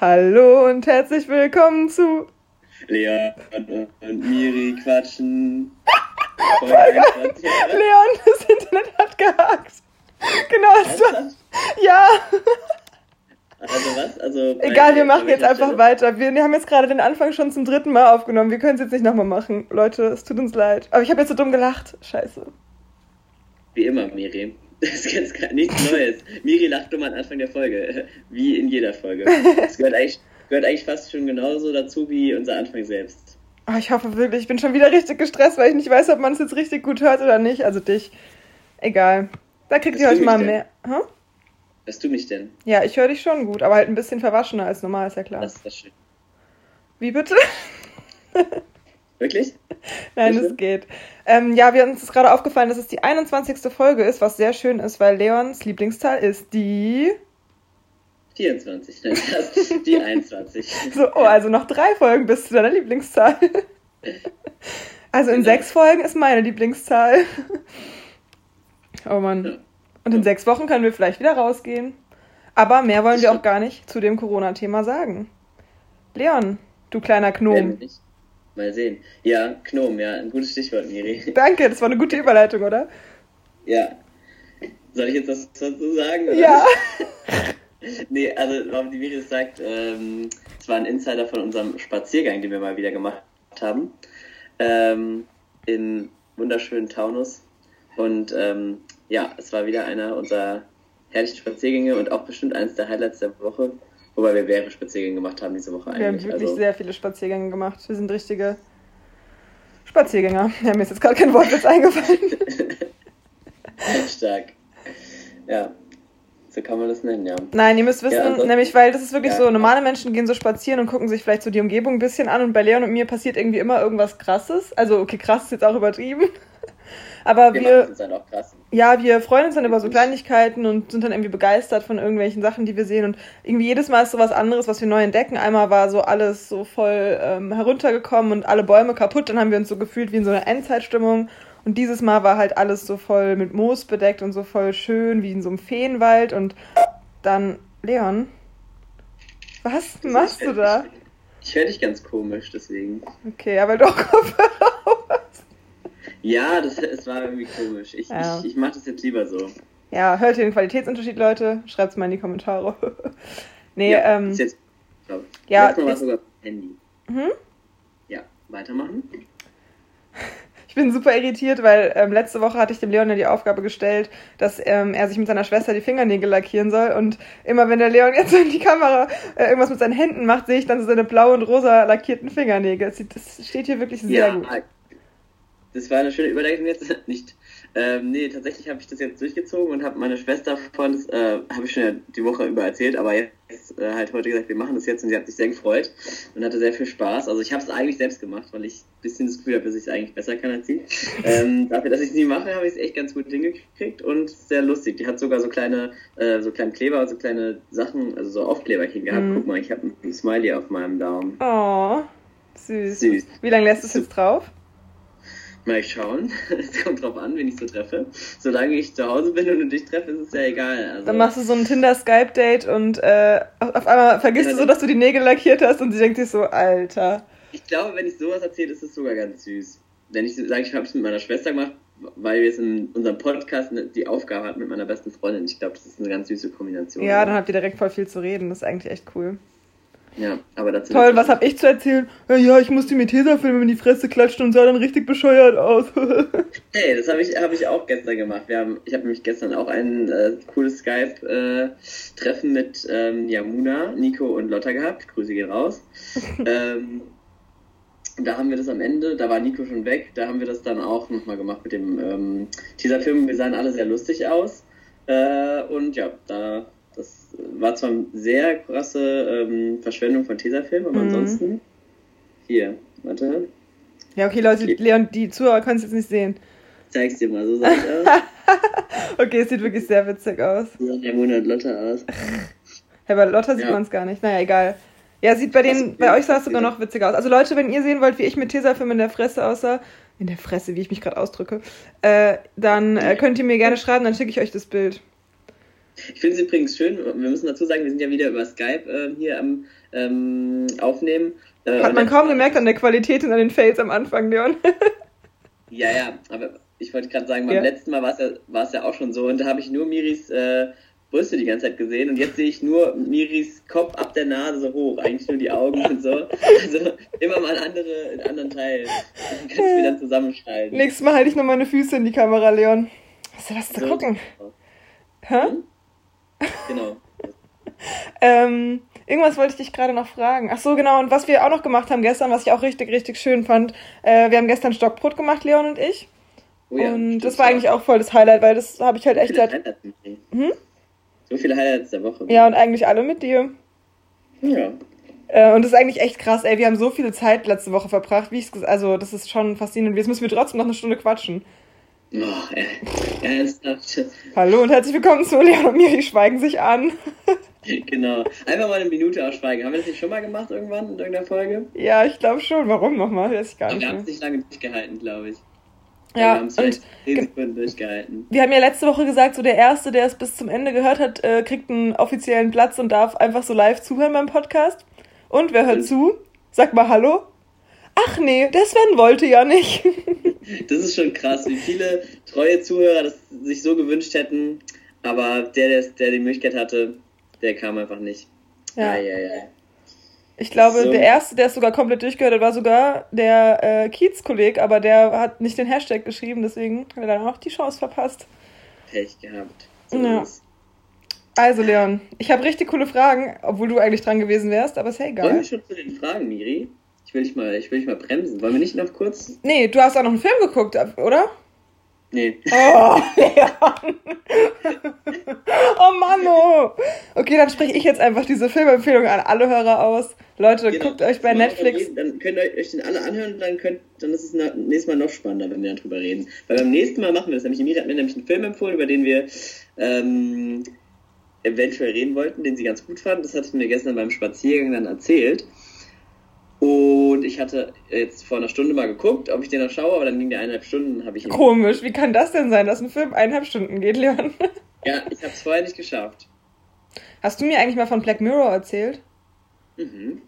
Hallo und herzlich willkommen zu Leon und Miri quatschen. Leon, das Internet hat gehakt. Genau, Was? so. Ja. Also was? Also Egal, wir machen jetzt einfach weiter. Wir haben jetzt gerade den Anfang schon zum dritten Mal aufgenommen. Wir können es jetzt nicht nochmal machen. Leute, es tut uns leid. Aber ich habe jetzt so dumm gelacht. Scheiße. Wie immer, Miri. Das ist jetzt gar nichts Neues. Miri lacht dumm am Anfang der Folge. Wie in jeder Folge. Das gehört eigentlich, gehört eigentlich fast schon genauso dazu wie unser Anfang selbst. Oh, ich hoffe wirklich, ich bin schon wieder richtig gestresst, weil ich nicht weiß, ob man es jetzt richtig gut hört oder nicht. Also dich. Egal. Da kriegt Was ihr heute ich mal denn? mehr. Hä? Hörst du mich denn? Ja, ich höre dich schon gut, aber halt ein bisschen verwaschener als normal, ist ja klar. Das ist das schön. Wie bitte? Wirklich? Nein, es geht. Ähm, ja, wir uns ist gerade aufgefallen, dass es die 21. Folge ist, was sehr schön ist, weil Leons Lieblingszahl ist die. 24. Nein, das, die 21. So, oh, also noch drei Folgen bis zu deiner Lieblingszahl. Also in Genau. sechs Folgen ist meine Lieblingszahl. Oh Ja. Mann. Und in sechs Wochen können wir vielleicht wieder rausgehen. Aber mehr wollen wir auch gar nicht zu dem Corona-Thema sagen. Leon, du kleiner Gnom. nicht? Mal sehen. Ja, Gnom, ja, ein gutes Stichwort, Miri. Danke, das war eine gute Überleitung, oder? Ja. Soll ich jetzt was dazu sagen? oder? Ja. Nee, also warum die Miri das sagt, ähm, es war ein Insider von unserem Spaziergang, den wir mal wieder gemacht haben. Ähm, in wunderschönen Taunus. Und ähm, ja, es war wieder einer unserer herrlichen Spaziergänge und auch bestimmt eines der Highlights der Woche. Wobei wir mehrere Spaziergänge gemacht haben diese Woche Wir haben eigentlich. wirklich also, sehr viele Spaziergänge gemacht. Wir sind richtige Spaziergänger. Ja, mir ist jetzt gerade kein Wortwitz eingefallen. stark. Ja, so kann man das nennen, ja. Nein, ihr müsst wissen, Ja, ansonsten- nämlich, weil das ist wirklich Ja. so, normale Menschen gehen so spazieren und gucken sich vielleicht so die Umgebung ein bisschen an und bei Leon und mir passiert irgendwie immer irgendwas krasses. Also, okay, krass ist jetzt auch übertrieben. Aber Wir, wir, dann auch krass. ja, wir freuen uns dann über so Kleinigkeiten und sind dann irgendwie begeistert von irgendwelchen Sachen, die wir sehen. Und irgendwie jedes Mal ist so was anderes, was wir neu entdecken. Einmal war so alles so voll ähm, heruntergekommen und alle Bäume kaputt. Dann haben wir uns so gefühlt wie in so einer Endzeitstimmung. Und dieses Mal war halt alles so voll mit Moos bedeckt und so voll schön wie in so einem Feenwald. Und dann, Leon, was machst du da? Ich höre dich ganz komisch, deswegen. Okay, aber doch Kopfhörer. Ja, das, es war irgendwie komisch. Ich, Ja. ich, ich mache das jetzt lieber so. Ja, hört ihr den Qualitätsunterschied, Leute? Schreibt's mal in die Kommentare. nee, ja, ähm. Ist jetzt, glaub, ja, Letztes Mal war sogar Handy. Mhm. Ja, weitermachen. Ich bin super irritiert, weil ähm, letzte Woche hatte ich dem Leon ja die Aufgabe gestellt, dass ähm, er sich mit seiner Schwester die Fingernägel lackieren soll. Und immer wenn der Leon jetzt in die Kamera äh, irgendwas mit seinen Händen macht, sehe ich dann so seine blau und rosa lackierten Fingernägel. Das, das steht hier wirklich sehr ja, gut. Das war eine schöne Überleitung jetzt. Nicht. Ähm, nee, tatsächlich habe ich das jetzt durchgezogen und habe meine Schwester von, das äh, habe ich schon ja die Woche über erzählt, aber jetzt äh, halt heute gesagt, wir machen das jetzt und sie hat sich sehr gefreut und hatte sehr viel Spaß. Also ich habe es eigentlich selbst gemacht, weil ich ein bisschen das Gefühl habe, dass ich es eigentlich besser kann als sie. Ähm, dafür, dass ich es nie mache, habe ich es echt ganz gut hingekriegt und sehr lustig. Die hat sogar so kleine, äh, so kleine Kleber, so kleine Sachen, also so Aufkleberchen gehabt. Mhm. Guck mal, ich habe ein Smiley auf meinem Daumen. Oh, süß. Süß. Wie lange lässt du es jetzt drauf? Mal schauen. Es kommt drauf an, wen ich so treffe. Solange ich zu Hause bin und dich treffe, ist es ja egal. Also, Dann machst du so ein Tinder-Skype-Date und äh, auf einmal vergisst Ja, du so, dass du die Nägel lackiert hast und sie denkt sich so, Alter. ich glaube, wenn ich sowas erzähle, ist es sogar ganz süß. Wenn ich sage, ich habe es mit meiner Schwester gemacht, weil wir es in unserem Podcast die Aufgabe hatten mit meiner besten Freundin. Ich glaube, das ist eine ganz süße Kombination. Ja, dann habt ihr direkt voll viel zu reden. Das ist eigentlich echt cool. Ja, aber dazu. Toll, was hab ich zu erzählen? Ja, ja, ich musste mir Tesafilm in die Fresse klatschen und sah dann richtig bescheuert aus. Hey, das habe ich, hab ich auch gestern gemacht. Wir haben, ich habe nämlich gestern auch ein äh, cooles Skype-Treffen mit ähm, ja, Muna, Nico und Lotta gehabt. Grüße gehen raus. ähm, da haben wir das am Ende, da war Nico schon weg, da haben wir das dann auch nochmal gemacht mit dem ähm, Teaserfilm. Wir sahen alle sehr lustig aus. Äh, und ja, da, war zwar eine sehr krasse ähm, Verschwendung von Tesafilm, aber Mhm. ansonsten. Hier, warte, ja, okay, Leute, Okay. Leon, die Zuhörer können es jetzt nicht sehen. zeig's dir mal, so sah ich aus. Okay, es sieht wirklich sehr witzig aus. So sah der Monat Lotta aus. Hey, bei Lotta sieht Ja. man es gar nicht. Naja, egal. Ja, sieht bei denen, bei euch sah es sogar noch witziger aus. Also Leute, wenn ihr sehen wollt, wie ich mit Tesafilm in der Fresse aussah, in der Fresse, wie ich mich gerade ausdrücke, äh, dann äh, könnt ihr mir gerne schreiben, dann schicke ich euch das Bild. Ich finde es übrigens schön, wir müssen dazu sagen, wir sind ja wieder über Skype äh, hier am ähm, Aufnehmen. Äh, Hat man kaum gemerkt an der Qualität und an den Fails am Anfang, Leon. ja, ja, aber ich wollte gerade sagen, beim ja. letzten Mal war es ja, ja auch schon so und da habe ich nur Miris äh, Brüste die ganze Zeit gesehen und jetzt sehe ich nur Miris Kopf ab der Nase so hoch, eigentlich nur die Augen und so. Also immer mal andere, einen anderen Teil. Dann kannst du wieder zusammenschneiden. Nächstes Mal halte ich noch meine Füße in die Kamera, Leon. Hast du was zu so, gucken? Hä? Hm? Genau. ähm, irgendwas wollte ich dich gerade noch fragen. Ach so, genau. Und was wir auch noch gemacht haben gestern, was ich auch richtig, richtig schön fand, äh, wir haben gestern Stockbrot gemacht, Leon und ich. Oh ja, und das war eigentlich auch voll das Highlight, weil das habe ich halt echt seit. Hm? So viele Highlights der Woche. Ja, und eigentlich alle mit dir. Ja. Äh, und das ist eigentlich echt krass, ey. Wir haben so viel Zeit letzte Woche verbracht, wie ich also das ist schon faszinierend. Jetzt müssen wir trotzdem noch eine Stunde quatschen. Oh, ey. Ernsthaft. Hallo und herzlich willkommen zu Leon und mir, die schweigen sich an. genau. Einfach mal eine Minute ausschweigen. Haben wir das nicht schon mal gemacht irgendwann in irgendeiner Folge? Ja, ich glaube schon. Warum nochmal? Weiß ich gar nicht. wir haben es nicht lange durchgehalten, glaube ich. Ja, wir haben es 10 Sekunden durchgehalten. Wir haben ja letzte Woche gesagt, so der Erste, der es bis zum Ende gehört hat, äh, kriegt einen offiziellen Platz und darf einfach so live zuhören beim Podcast. Und wer hört und zu? Sag mal Hallo. Ach nee, der Sven wollte ja nicht. das ist schon krass, wie viele treue Zuhörer das sich so gewünscht hätten, aber der, der, der die Möglichkeit hatte, der kam einfach nicht. Ja. Ai, ai. Ich glaube, so. der erste, der es sogar komplett durchgehört hat, war sogar der äh, Kiez-Kolleg, aber der hat nicht den Hashtag geschrieben, deswegen hat er dann auch die Chance verpasst. Pech gehabt. So ja. Also, Leon, ich habe richtig coole Fragen, obwohl du eigentlich dran gewesen wärst, aber ist ja egal. Wollen wir schon zu den Fragen, Miri? Ich will dich mal, ich will dich mal bremsen. Wollen wir nicht noch kurz? Nee, du hast auch noch einen Film geguckt, oder? Nee. Oh, Leon. oh Mann, oh. Okay, dann spreche ich jetzt einfach diese Filmempfehlung an alle Hörer aus. Leute, genau. guckt euch bei Netflix. Dann könnt ihr euch den alle anhören und dann, könnt, dann ist es nächstes Mal noch spannender, wenn wir darüber reden. Weil beim nächsten Mal machen wir das nämlich. Emilia hat mir nämlich einen Film empfohlen, über den wir ähm, eventuell reden wollten, den sie ganz gut fand. Das hat sie mir gestern beim Spaziergang dann erzählt. Und ich hatte jetzt vor einer Stunde mal geguckt, ob ich den noch schaue, aber dann ging der eineinhalb Stunden, habe ich ihn. Komisch, wie kann das denn sein, dass ein Film eineinhalb Stunden geht, Leon? ja, ich habe es vorher nicht geschafft. Hast du mir eigentlich mal von Black Mirror erzählt? Mhm.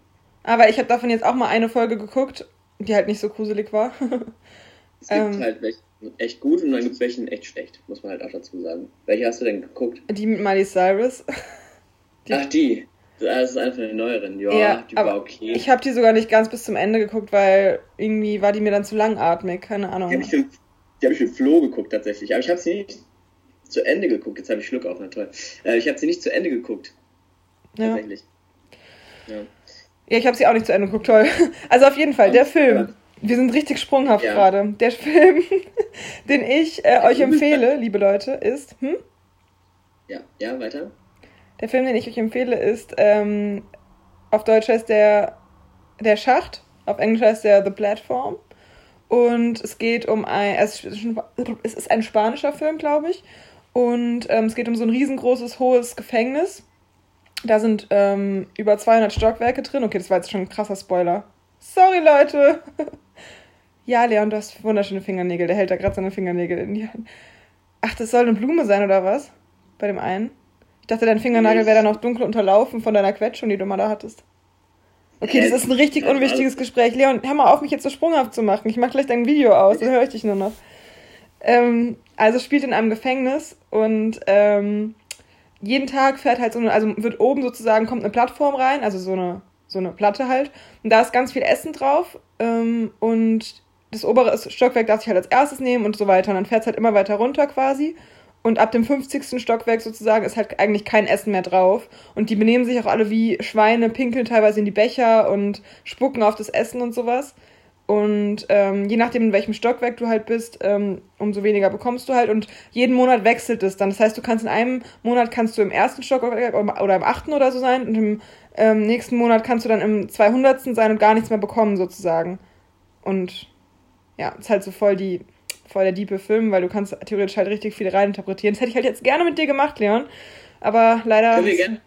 Aber ich habe davon jetzt auch mal eine Folge geguckt, die halt nicht so gruselig war. es gibt ähm, halt welche echt gut und dann gibt es welche echt schlecht, muss man halt auch dazu sagen. Welche hast du denn geguckt? Die mit Miley Cyrus. Die Ach, die. Das ist einfach eine neueren. Ja, ja die war okay. Ich habe die sogar nicht ganz bis zum Ende geguckt, weil irgendwie war die mir dann zu langatmig. Keine Ahnung. Die habe ich, für, hab ich für Flo geguckt tatsächlich. Aber ich habe sie nicht zu Ende geguckt. Jetzt habe ich Schluck auf, na toll. Äh, ich habe sie nicht zu Ende geguckt. Ja. Tatsächlich. Ja. Ja, ich habe sie auch nicht zu Ende geguckt, toll. Also auf jeden Fall, der Film. Wir sind richtig sprunghaft ja. gerade. Der Film, den ich äh, euch empfehle, liebe Leute, ist. Hm? Ja, ja, weiter. Der Film, den ich euch empfehle, ist, ähm, auf Deutsch heißt der Der Schacht, auf Englisch heißt der The Platform. Und es geht um ein, es ist ein spanischer Film, glaube ich. Und ähm, es geht um so ein riesengroßes, hohes Gefängnis. Da sind ähm, über 200 Stockwerke drin. Okay, das war jetzt schon ein krasser Spoiler. Sorry, Leute. ja, Leon, du hast wunderschöne Fingernägel. Der hält da gerade seine Fingernägel in die Hand. Ach, das soll eine Blume sein, oder was? Bei dem einen? Ich dachte, dein Fingernagel wäre dann noch dunkel unterlaufen von deiner Quetschung, die du mal da hattest. Okay, das ist ein richtig unwichtiges Gespräch. Leon, hör mal auf, mich jetzt so sprunghaft zu machen. Ich mach gleich dein Video aus, dann höre ich dich nur noch. Ähm, also spielt in einem Gefängnis und ähm, jeden Tag fährt halt so eine, also wird oben sozusagen, kommt eine Plattform rein, also so eine, so eine Platte halt. Und da ist ganz viel Essen drauf ähm, und das obere Stockwerk darf sich halt als erstes nehmen und so weiter. Und dann fährt es halt immer weiter runter quasi. Und ab dem 50. Stockwerk sozusagen ist halt eigentlich kein Essen mehr drauf. Und die benehmen sich auch alle wie Schweine, pinkeln teilweise in die Becher und spucken auf das Essen und sowas. Und ähm, je nachdem, in welchem Stockwerk du halt bist, ähm, umso weniger bekommst du halt. Und jeden Monat wechselt es dann. Das heißt, du kannst in einem Monat kannst du im ersten Stockwerk oder im achten oder so sein. Und im ähm, nächsten Monat kannst du dann im 200. sein und gar nichts mehr bekommen sozusagen. Und ja, ist halt so voll die voll der diepe Film, weil du kannst theoretisch halt richtig viel reininterpretieren. Das hätte ich halt jetzt gerne mit dir gemacht, Leon. Aber leider. Können wir gerne.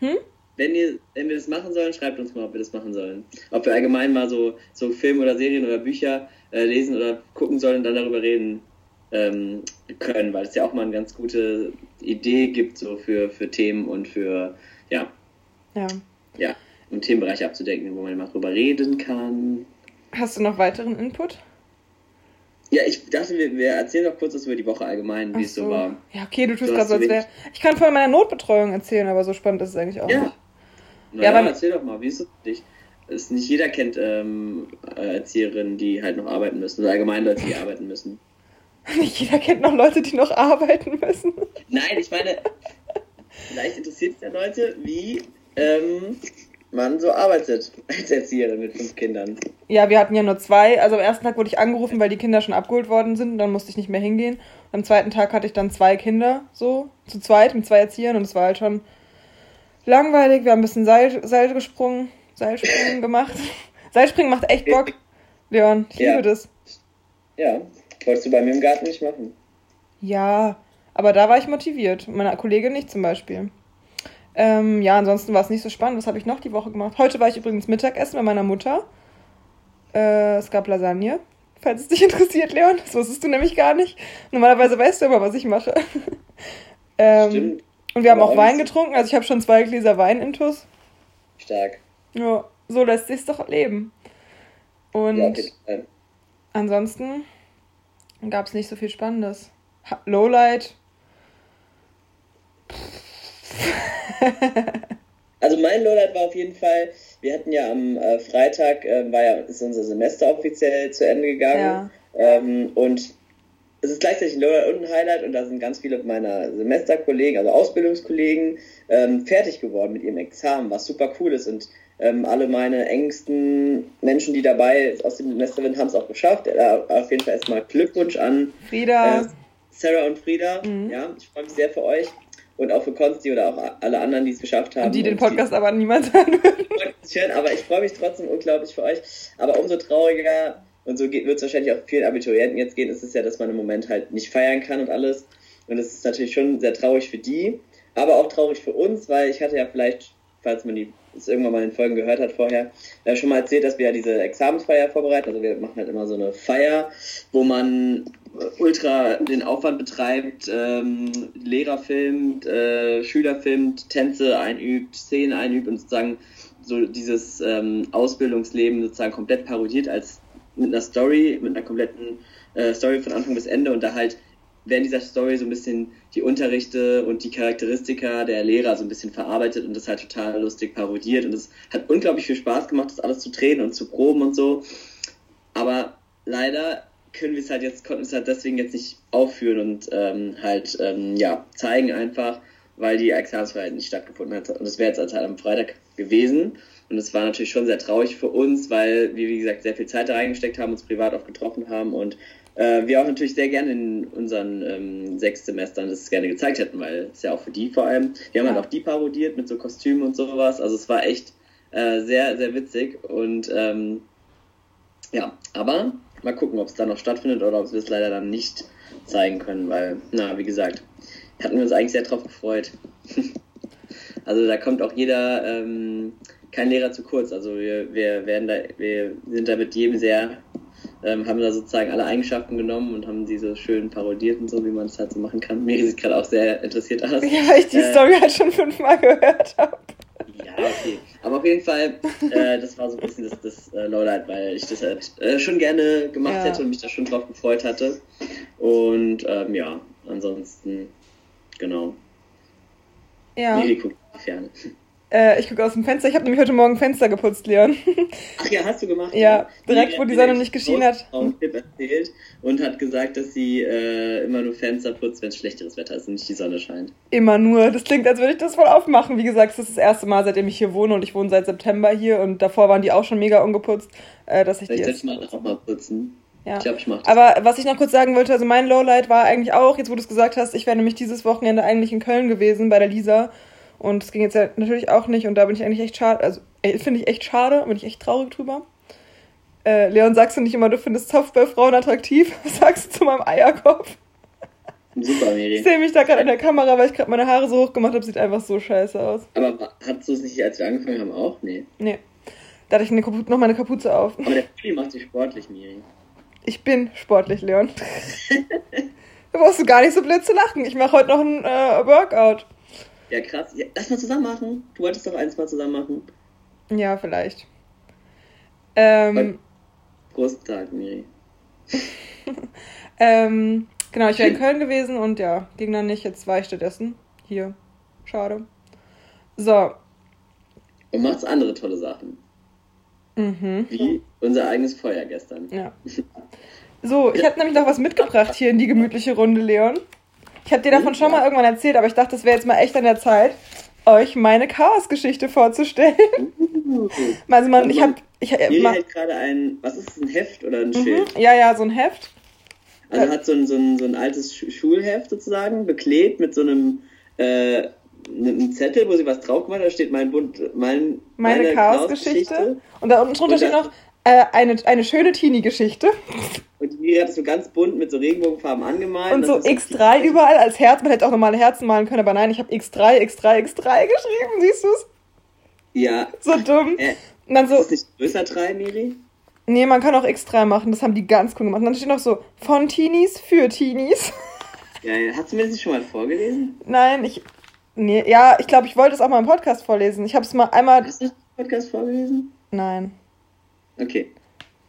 Hm? Wenn, ihr, wenn wir das machen sollen, schreibt uns mal, ob wir das machen sollen. Ob wir allgemein mal so, so Filme oder Serien oder Bücher äh, lesen oder gucken sollen und dann darüber reden. ähm, können, weil es ja auch mal eine ganz gute Idee gibt, so für, für Themen und für, ja, Ja. ja, um Themenbereiche abzudecken, wo man mal drüber reden kann. Hast du noch weiteren Input? Ja, ich dachte, wir, wir erzählen noch kurz was über die Woche allgemein, wie es so war. Ja, okay, du tust gerade so, als wäre. Ich kann von meiner Notbetreuung erzählen, aber so spannend ist es eigentlich auch Ja. nicht. Naja, Ja, aber- erzähl doch mal, wie ist es für dich? Es, nicht jeder kennt ähm, äh, Erzieherinnen, die halt noch arbeiten müssen, oder allgemein Leute, die arbeiten müssen. Nicht jeder kennt noch Leute, die noch arbeiten müssen. Nein, ich meine, vielleicht interessiert es ja Leute, wie ähm, man so arbeitet als Erzieherin mit fünf Kindern. Ja, wir hatten ja nur zwei. Also am ersten Tag wurde ich angerufen, weil die Kinder schon abgeholt worden sind. Dann musste ich nicht mehr hingehen. Am zweiten Tag hatte ich dann zwei Kinder, so, zu zweit, mit zwei Erziehern. Und es war halt schon langweilig. Wir haben ein bisschen Seil, Seil gesprungen, Seilspringen gemacht. Seilspringen macht echt Bock. Leon, ich Ja. liebe das. Ja, wolltest du bei mir im Garten nicht machen. Ja, aber da war ich motiviert. Meine Kollegin nicht zum Beispiel. Ähm, ja, ansonsten war es nicht so spannend. Was habe ich noch die Woche gemacht? Heute war ich übrigens Mittagessen bei meiner Mutter. Äh, es gab Lasagne. Falls es dich interessiert, Leon. Das wusstest du nämlich gar nicht. Normalerweise weißt du immer, was ich mache. ähm, Stimmt, und wir haben Aber auch Wein getrunken. Also ich habe schon zwei Gläser Wein intus. stark. Ja, so lässt sich's doch leben. Und Ja, ansonsten gab es nicht so viel Spannendes. Lowlight. Also mein Lowlight war auf jeden Fall, wir hatten ja am äh, Freitag, äh, war ja, ist unser Semester offiziell zu Ende gegangen. Ja. Ähm, und es ist gleichzeitig ein Lowlight und ein Highlight und da sind ganz viele meiner Semesterkollegen, also Ausbildungskollegen, ähm, fertig geworden mit ihrem Examen, was super cool ist. Und ähm, alle meine engsten Menschen, die dabei aus dem Semester sind, haben es auch geschafft. Äh, auf jeden Fall erstmal Glückwunsch an Frieda. äh, Sarah und Frieda. Mhm. Ja, ich freue mich sehr für euch. Und auch für Konsti oder auch alle anderen, die es geschafft haben. die den Und Podcast aber niemals hören würden. Aber ich freue mich trotzdem unglaublich für euch. Aber umso trauriger, und so wird es wahrscheinlich auch vielen Abiturienten jetzt gehen, ist es ja, dass man im Moment halt nicht feiern kann und alles. Und das ist natürlich schon sehr traurig für die, aber auch traurig für uns, weil ich hatte ja vielleicht, falls man die es irgendwann mal in den Folgen gehört hat vorher, äh, schon mal erzählt, dass wir ja diese Examensfeier vorbereiten. Also wir machen halt immer so eine Feier, wo man ultra den Aufwand betreibt, ähm, Lehrer filmt, äh, Schüler filmt, Tänze einübt, Szenen einübt und sozusagen so dieses ähm, Ausbildungsleben sozusagen komplett parodiert als mit einer Story, mit einer kompletten äh, Story von Anfang bis Ende und da halt während dieser Story so ein bisschen die Unterrichte und die Charakteristika der Lehrer so ein bisschen verarbeitet und das halt total lustig parodiert und es hat unglaublich viel Spaß gemacht, das alles zu drehen und zu proben und so. Aber leider können wir es halt jetzt, konnten wir es halt deswegen jetzt nicht aufführen und ähm, halt ähm, ja, zeigen einfach, weil die Examensfreiheit nicht stattgefunden hat. Und das wäre jetzt halt am Freitag gewesen. Und es war natürlich schon sehr traurig für uns, weil wir, wie gesagt, sehr viel Zeit da reingesteckt haben, uns privat auch getroffen haben und äh, wir auch natürlich sehr gerne in unseren ähm, sechs Semestern das gerne gezeigt hätten, weil es ja auch für die vor allem, wir haben Ja. halt auch die parodiert mit so Kostümen und sowas. Also es war echt äh, sehr, sehr witzig und ähm, ja, aber mal gucken, ob es dann noch stattfindet oder ob wir es leider dann nicht zeigen können, weil, na, wie gesagt, hatten wir uns eigentlich sehr drauf gefreut. also da kommt auch jeder, ähm, kein Lehrer zu kurz. Also wir, wir werden da, wir sind da mit jedem sehr, ähm, haben da sozusagen alle Eigenschaften genommen und haben diese schön parodiert und so, wie man es halt so machen kann. Miri sieht gerade auch sehr interessiert aus. Ja, weil ich die Äh, Story halt schon fünfmal gehört habe. Ja, okay. Aber auf jeden Fall, äh, das war so ein bisschen das, das äh, Lowlight, weil ich das halt, äh, schon gerne gemacht Ja. hätte und mich da schon drauf gefreut hatte. Und ähm, ja, ansonsten, genau. Ja. Miri guckt Ferne. Äh, ich gucke aus dem Fenster. Ich habe nämlich heute Morgen Fenster geputzt, Leon. Ach ja, hast du gemacht? Ja, direkt, Miri wo die Sonne nicht geschienen hat. Tipp erzählt und hat gesagt, dass sie äh, immer nur Fenster putzt, wenn es schlechteres Wetter ist und nicht die Sonne scheint. Immer nur. Das klingt, als würde ich das voll aufmachen. Wie gesagt, das ist das erste Mal, seitdem ich hier wohne und ich wohne seit September hier und davor waren die auch schon mega ungeputzt, äh, dass ich die Vielleicht sollte jetzt. mal auch mal putzen. Ja. Ich glaube, ich mache das. Aber was ich noch kurz sagen wollte, also mein Lowlight war eigentlich auch, jetzt wo du es gesagt hast, ich wäre nämlich dieses Wochenende eigentlich in Köln gewesen bei der Lisa. Und es ging jetzt ja natürlich auch nicht und da bin ich eigentlich echt schade, also äh, finde ich echt schade, bin ich echt traurig drüber. Äh, Leon, sagst du nicht immer, du findest Softwarefrauen attraktiv? Sagst du zu meinem Eierkopf? Super, Ich Miri. sehe mich da gerade in der Kamera, weil ich gerade meine Haare so hoch gemacht habe, sieht einfach so scheiße aus. Aber hattest du es nicht, als wir angefangen haben, auch? Nee. Nee. Da hatte ich eine Kapu noch meine Kapuze auf. Aber der Pulli macht dich sportlich, Miri. Ich bin sportlich, Leon. Da brauchst du gar nicht so blöd zu lachen. Ich mache heute noch ein äh, Workout. Ja, krass. Ja, lass mal zusammen machen. Du wolltest doch eins mal zusammen machen. Ja, vielleicht. Ähm, Großen Tag, Miri. ähm, genau, ich wäre in Köln gewesen und ja, ging dann nicht. Jetzt war ich stattdessen hier. Schade. So. Und macht's andere tolle Sachen. Mhm. Wie unser eigenes Feuer gestern. Ja. So, ich habe nämlich noch was mitgebracht hier in die gemütliche Runde, Leon. Ich habe dir davon schon mal irgendwann erzählt, aber ich dachte, es wäre jetzt mal echt an der Zeit, euch meine Chaos-Geschichte vorzustellen. Also man, ich habe, ich Miri ma- hält gerade ein, was ist das, ein Heft oder ein mhm, Schild? ja, ja, so ein Heft. Also hat so ein, so ein, so ein altes Schu- Schulheft sozusagen, beklebt mit so einem, äh, einem Zettel, wo sie was drauf gemacht hat, da steht mein Bund, mein, Meine, Chaos-Geschichte. Chaos-Geschichte. Und da unten drunter steht noch äh, eine, eine schöne Teenie-Geschichte. Und die Miri hat es so ganz bunt mit so Regenbogenfarben angemalt. Und so das ist X3 überall als Herz. Man hätte auch normale Herzen malen können, aber nein, ich habe X3, X3, X3 geschrieben. Siehst du's? Ja. So dumm. Äh, Und dann so, ist das nicht größer 3, Miri? nee, man kann auch X3 machen. Das haben die ganz cool gemacht. Und dann steht noch so, von Teenies für Teenies. Ja, ja. Hast du mir das nicht schon mal vorgelesen? Nein, ich. Nee, ja, ich glaube, ich wollte es auch mal im Podcast vorlesen. Ich habe es mal einmal. Hast du den Podcast vorgelesen? Nein, Okay.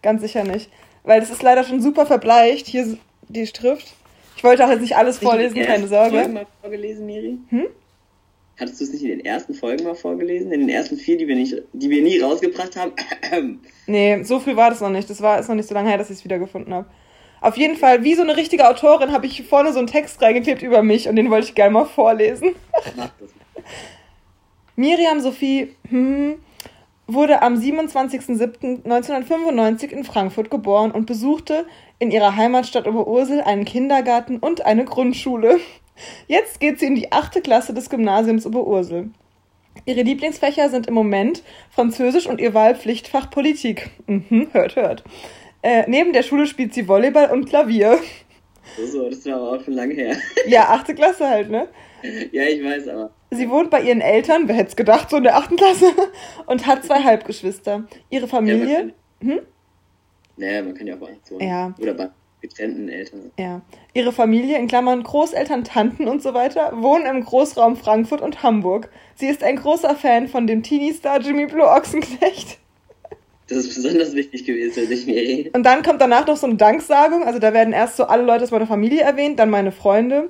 ganz sicher nicht. Weil das ist leider schon super verbleicht. Hier die Schrift. Ich wollte auch jetzt nicht alles vorlesen, keine ersten Folgen Sorge. mal vorgelesen, Miri? Hm? Hattest du es nicht in den ersten Folgen mal vorgelesen? In den ersten vier, die wir, nicht, die wir nie rausgebracht haben? Nee, so früh war das noch nicht. Das war ist noch nicht so lange her, dass ich es wiedergefunden habe. Auf jeden Fall, wie so eine richtige Autorin, habe ich vorne so einen Text reingeklebt über mich und den wollte ich gerne mal vorlesen. Mach das. Miriam Sophie hm, wurde am 27.07.1995 in Frankfurt geboren und besuchte in ihrer Heimatstadt Oberursel einen Kindergarten und eine Grundschule. Jetzt geht sie in die achte Klasse des Gymnasiums Oberursel. Ihre Lieblingsfächer sind im Moment Französisch und ihr Wahlpflichtfach Politik. Mhm, hört, hört. Äh, neben der Schule spielt sie Volleyball und Klavier. So, so, das war aber auch schon lange her. Ja, achte Klasse halt, ne? Ja, ich weiß, aber. Sie wohnt bei ihren Eltern, wer hätte es gedacht, so in der achten Klasse, und hat zwei Halbgeschwister. Ihre Ja, Familie, man hm? naja, man kann ja auch woanders wohnen. Ja. Oder bei getrennten Eltern. ja, ihre Familie, in Klammern Großeltern, Tanten und so weiter, wohnen im Großraum Frankfurt und Hamburg. Sie ist ein großer Fan von dem Teenie-Star Jimmy Blue Ochsenknecht. Das ist besonders wichtig gewesen für dich, Miri. Und dann kommt danach noch so eine Danksagung. Also da werden erst so alle Leute aus meiner Familie erwähnt, dann meine Freunde.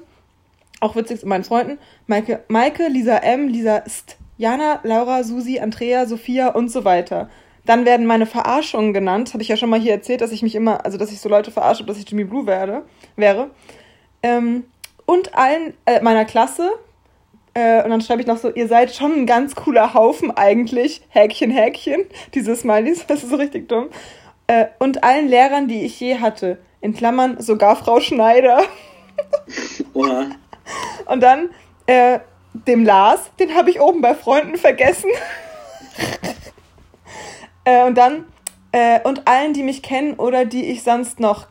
Auch witzig zu meinen Freunden. Maike, Maike, Lisa M., Lisa St., Jana, Laura, Susi, Andrea, Sophia und so weiter. Dann werden meine Verarschungen genannt. Habe ich ja schon mal hier erzählt, dass ich mich immer, also dass ich so Leute verarsche, dass ich Jimmy Blue werde, wäre. Ähm, und allen äh, meiner Klasse. Äh, und dann schreibe ich noch so, ihr seid schon ein ganz cooler Haufen eigentlich. Häkchen, Häkchen. Diese Smileys, das ist so richtig dumm. Äh, und allen Lehrern, die ich je hatte. In Klammern sogar Frau Schneider. Oha. Und dann äh, dem Lars, den habe ich oben bei Freunden vergessen. äh, und dann äh, und allen, die mich kennen oder die ich sonst noch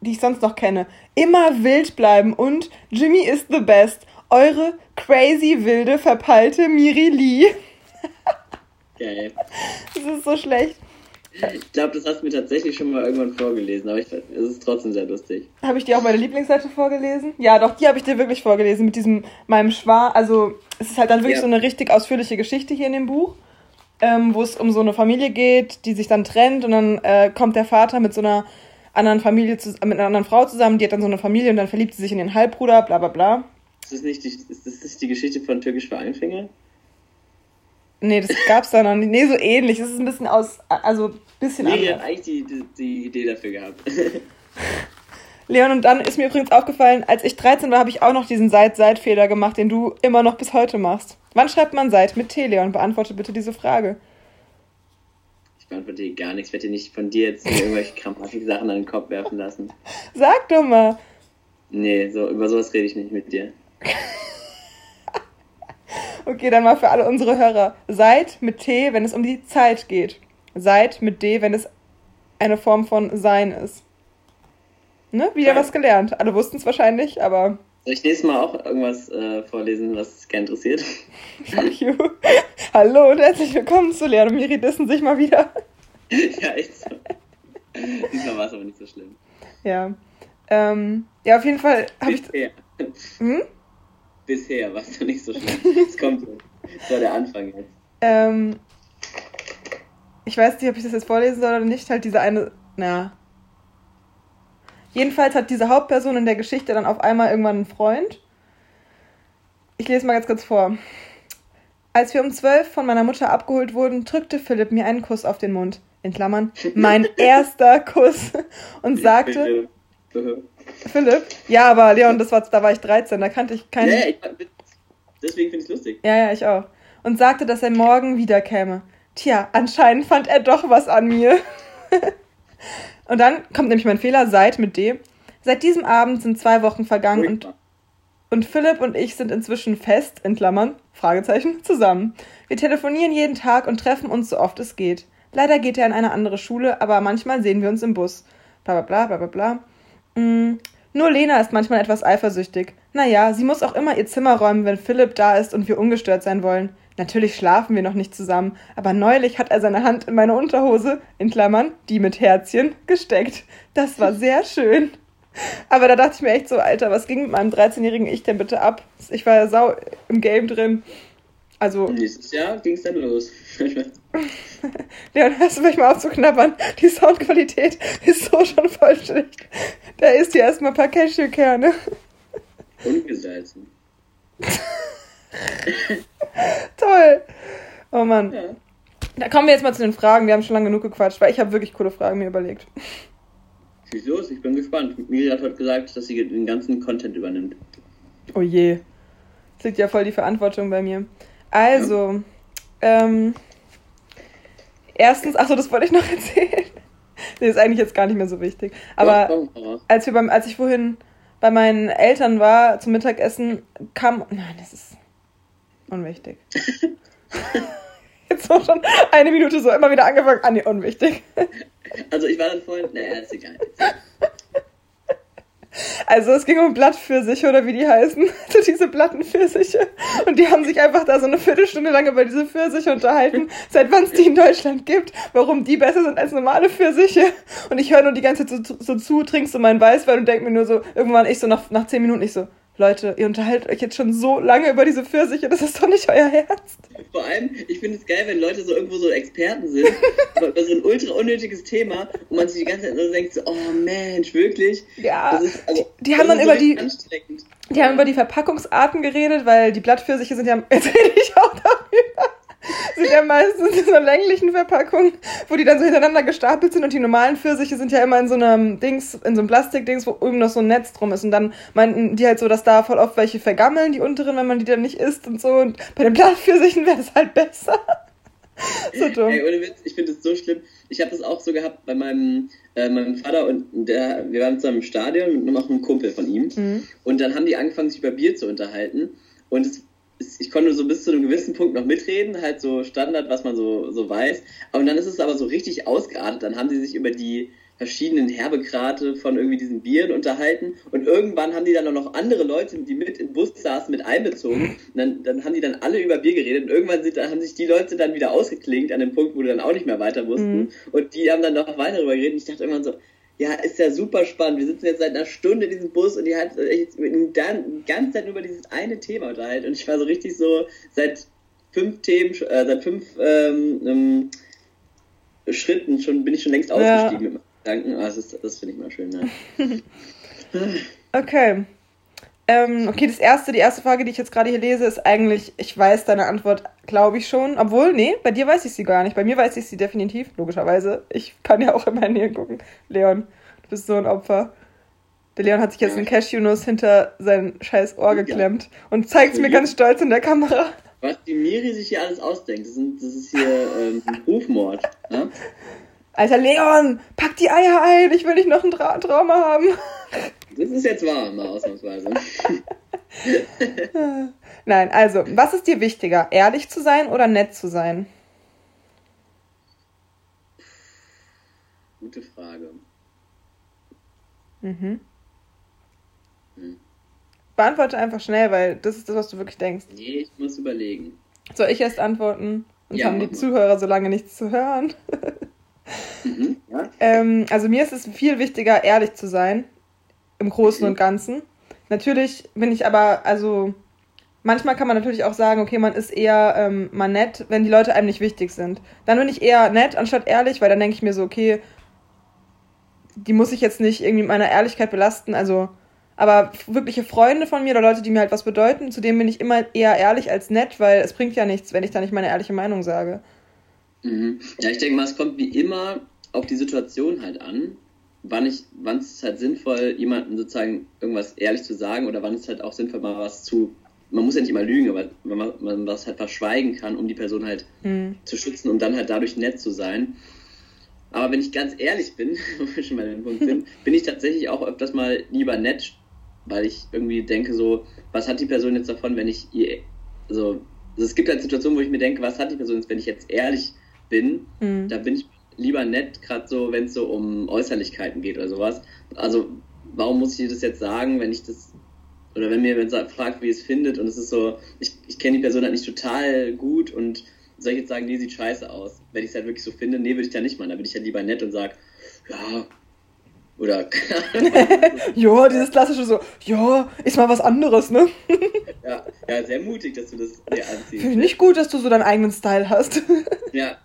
die ich sonst noch kenne, immer wild bleiben und Jimmy is the best. Eure crazy wilde verpeilte Miri Lee. Geil. Das ist so schlecht. Ich glaube, das hast du mir tatsächlich schon mal irgendwann vorgelesen, aber ich, es ist trotzdem sehr lustig. Habe ich dir auch meine Lieblingsseite vorgelesen? Ja, doch, die habe ich dir wirklich vorgelesen mit diesem, meinem Schwan. Also, es ist halt dann wirklich Ja. so eine richtig ausführliche Geschichte hier in dem Buch, ähm, wo es um so eine Familie geht, die sich dann trennt und dann äh, kommt der Vater mit so einer anderen Familie, zu, mit einer anderen Frau zusammen, die hat dann so eine Familie und dann verliebt sie sich in den Halbbruder, bla bla bla. Ist das nicht die, ist das nicht die Geschichte von Türkisch für Anfänger? Nee, das gab's da noch nicht. Nee, so ähnlich. Das ist ein bisschen aus, also ein bisschen hat anders. eigentlich die, die, die Idee dafür gehabt. Leon, und dann ist mir übrigens aufgefallen, als ich 13 war, habe ich auch noch diesen Seit-Seit-Fehler gemacht, den du immer noch bis heute machst. Wann schreibt man Seit? Mit T, Leon. Beantworte bitte diese Frage. Ich beantworte dir gar nichts. Ich werde dir nicht von dir jetzt irgendwelche Grammatik-Sachen an den Kopf werfen lassen. Sag doch mal. Nee, so, über sowas rede ich nicht mit dir. Okay, dann mal für alle unsere Hörer. Seit mit T, wenn es um die Zeit geht. Seit mit D, wenn es eine Form von Sein ist. Ne? Wieder Nein. was gelernt. Alle wussten es wahrscheinlich, aber Soll ich nächstes Mal auch irgendwas äh, vorlesen, was gerne interessiert? fuck you. Hallo und herzlich willkommen zu Leon und Miri dissen sich mal wieder. ja, echt so. Diesmal war es aber nicht so schlimm. Ja. Ähm, ja, auf jeden Fall habe ich. Bisher. Hm? Bisher war es doch nicht so schlimm. Es kommt so. Das war der Anfang jetzt. Ähm, ich weiß nicht, ob ich das jetzt vorlesen soll oder nicht. Halt diese eine. Na. Jedenfalls hat diese Hauptperson in der Geschichte dann auf einmal irgendwann einen Freund. Ich lese mal ganz kurz vor. Als wir um zwölf von meiner Mutter abgeholt wurden, drückte Philipp mir einen Kuss auf den Mund. In Klammern, mein erster Kuss. Und sagte, Philipp? Ja, aber Leon, das war, da war ich 13, da kannte ich keinen. Nee, ich, deswegen finde ich es lustig. Ja, ja, ich auch. Und sagte, dass er morgen wiederkäme. Tja, anscheinend fand er doch was an mir. und dann kommt nämlich mein Fehler, seit mit D. Seit diesem Abend sind zwei Wochen vergangen und, und Philipp und ich sind inzwischen fest, in Klammern, Fragezeichen, zusammen. Wir telefonieren jeden Tag und treffen uns so oft es geht. Leider geht er in eine andere Schule, aber manchmal sehen wir uns im Bus. Bla bla bla bla bla. Mm, nur Lena ist manchmal etwas eifersüchtig. Naja, sie muss auch immer ihr Zimmer räumen, wenn Philipp da ist und wir ungestört sein wollen. Natürlich schlafen wir noch nicht zusammen, aber neulich hat er seine Hand in meine Unterhose, in Klammern, die mit Herzchen, gesteckt. Das war sehr schön. Aber da dachte ich mir echt so, Alter, was ging mit meinem 13-jährigen Ich denn bitte ab? Ich war ja sau im Game drin. Also. Nächstes Jahr ging es dann los. Leon, hörst du mich mal aufzuknabbern? Die Soundqualität ist so schon voll schlecht. Da isst ihr erstmal ein paar Cashewkerne. Ungesalzen. Toll. Oh Mann. Ja. Da kommen wir jetzt mal zu den Fragen. Wir haben schon lange genug gequatscht, weil ich habe wirklich coole Fragen mir überlegt. Schieß los, ich bin gespannt. Miriam hat gesagt, dass sie den ganzen Content übernimmt. Oh je. Das liegt ja voll die Verantwortung bei mir. Also, ja. ähm, erstens, achso, das wollte ich noch erzählen. nee, ist eigentlich jetzt gar nicht mehr so wichtig. Aber als wir beim, als ich vorhin bei meinen Eltern war zum Mittagessen, kam. Nein, das ist unwichtig. Jetzt so schon eine Minute so immer wieder angefangen. Ah, nee, unwichtig. Also ich war dann vorhin. Naja, ist egal. Also es ging um Blattpfirsiche oder wie die heißen. Also diese Plattenpfirsiche. Und die haben sich einfach da so eine Viertelstunde lang über diese Pfirsiche unterhalten, seit wann es die in Deutschland gibt, warum die besser sind als normale Pfirsiche. Und ich höre nur die ganze Zeit so, so zu, trinkst du meinen Weißwein und denk mir nur so, irgendwann ich so nach, nach zehn Minuten, ich so, Leute, ihr unterhaltet euch jetzt schon so lange über diese Pfirsiche, das ist doch nicht euer Ernst. Vor allem, ich finde es geil, wenn Leute so irgendwo so Experten sind, über so ein ultra unnötiges Thema und man sich die ganze Zeit nur denkt so, oh Mensch, wirklich? Ja, ist, also, die, die haben dann über die, die haben über die Verpackungsarten geredet, weil die Blattpfirsiche sind ja, jetzt rede ich auch darüber sind ja meistens in so länglichen Verpackungen, wo die dann so hintereinander gestapelt sind und die normalen Pfirsiche sind ja immer in so einem Dings, in so einem Plastikdings, wo irgend noch so ein Netz drum ist und dann meinten die halt so, dass da voll oft welche vergammeln, die unteren, wenn man die dann nicht isst und so und bei den Blattpfirsichen wäre das halt besser. so dumm. Ey, ohne Witz, ich finde das so schlimm. Ich habe das auch so gehabt bei meinem, äh, meinem Vater und der, wir waren zusammen im Stadion mit noch einem Kumpel von ihm mhm. und dann haben die angefangen, sich über Bier zu unterhalten und es ich konnte so bis zu einem gewissen Punkt noch mitreden, halt so Standard, was man so, so weiß. Und dann ist es aber so richtig ausgeartet. Dann haben sie sich über die verschiedenen Herbegrate von irgendwie diesen Bieren unterhalten und irgendwann haben die dann auch noch andere Leute, die mit im Bus saßen, mit einbezogen. Und dann, dann haben die dann alle über Bier geredet und irgendwann sind, haben sich die Leute dann wieder ausgeklingt an dem Punkt, wo die dann auch nicht mehr weiter wussten. Mhm. Und die haben dann noch weiter darüber geredet. Und ich dachte irgendwann so, ja, ist ja super spannend. Wir sitzen jetzt seit einer Stunde in diesem Bus und die hat jetzt dann die ganze Zeit nur über dieses eine Thema unterhalten. Und ich war so richtig so seit fünf Themen, äh, seit fünf ähm, ähm, Schritten schon bin ich schon längst ausgestiegen ja. mit meinen Gedanken. Oh, das, das finde ich mal schön. Ja. okay. Ähm, okay, das erste, die erste Frage, die ich jetzt gerade hier lese, ist eigentlich, ich weiß deine Antwort, glaube ich schon. Obwohl, nee, bei dir weiß ich sie gar nicht. Bei mir weiß ich sie definitiv, logischerweise. Ich kann ja auch in mein Nähe gucken. Leon, du bist so ein Opfer. Der Leon hat sich jetzt einen Cashewnuss hinter sein scheiß Ohr geklemmt ja. und zeigt es mir ganz stolz in der Kamera. Was die Miri sich hier alles ausdenkt, das, das ist hier ähm, Rufmord. Ja? Alter Leon, pack die Eier ein, ich will nicht noch ein Tra Trauma haben. Das ist jetzt wahr, mal ausnahmsweise. Nein, also, was ist dir wichtiger, ehrlich zu sein oder nett zu sein? Gute Frage. Mhm. Hm. Beantworte einfach schnell, weil das ist das, was du wirklich denkst. Nee, ich muss überlegen. Soll ich erst antworten? Sonst ja, haben die Zuhörer so lange nichts zu hören. mhm, ja. ähm, also mir ist es viel wichtiger, ehrlich zu sein im Großen und Ganzen. Natürlich bin ich aber, also manchmal kann man natürlich auch sagen, okay, man ist eher ähm, mal nett, wenn die Leute einem nicht wichtig sind. Dann bin ich eher nett anstatt ehrlich, weil dann denke ich mir so, okay, die muss ich jetzt nicht irgendwie mit meiner Ehrlichkeit belasten. Also, aber wirkliche Freunde von mir oder Leute, die mir halt was bedeuten, zu denen bin ich immer eher ehrlich als nett, weil es bringt ja nichts, wenn ich da nicht meine ehrliche Meinung sage. Mhm. Ja, ich denke mal, es kommt wie immer auf die Situation halt an, wann ich, wann es halt sinnvoll, jemandem sozusagen irgendwas ehrlich zu sagen oder wann es halt auch sinnvoll mal was zu, man muss ja nicht immer lügen, aber wenn man, man was halt verschweigen kann, um die Person halt mhm. zu schützen, um dann halt dadurch nett zu sein. Aber wenn ich ganz ehrlich bin, wo wir schon mal den Punkt sind, bin ich tatsächlich auch öfters mal lieber nett, weil ich irgendwie denke so, was hat die Person jetzt davon, wenn ich ihr, also, also es gibt halt Situationen, wo ich mir denke, was hat die Person jetzt, wenn ich jetzt ehrlich bin, mhm. da bin ich lieber nett, gerade so, wenn es so um Äußerlichkeiten geht oder sowas. Also, warum muss ich das jetzt sagen, wenn ich das, oder wenn mir jemand fragt, wie es findet und es ist so, ich, ich kenne die Person halt nicht total gut und soll ich jetzt sagen, nee, sieht scheiße aus. Wenn ich es halt wirklich so finde, nee, würde ich da nicht machen. Da bin ich ja lieber nett und sage, ja, oder. ja, dieses klassische so, ja, ist mal was anderes, ne? ja, ja, sehr mutig, dass du das dir anziehst. Finde ich nicht gut, dass du so deinen eigenen Style hast. ja.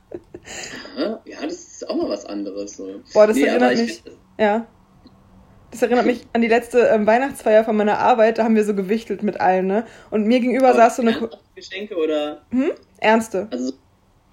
Aha, ja, das ist auch mal was anderes. So. Boah, das nee, erinnert mich. Ja. Das erinnert mich an die letzte ähm, Weihnachtsfeier von meiner Arbeit. Da haben wir so gewichtelt mit allen, ne? Und mir gegenüber saß so eine. Geschenke oder? Hm? Ernste. Also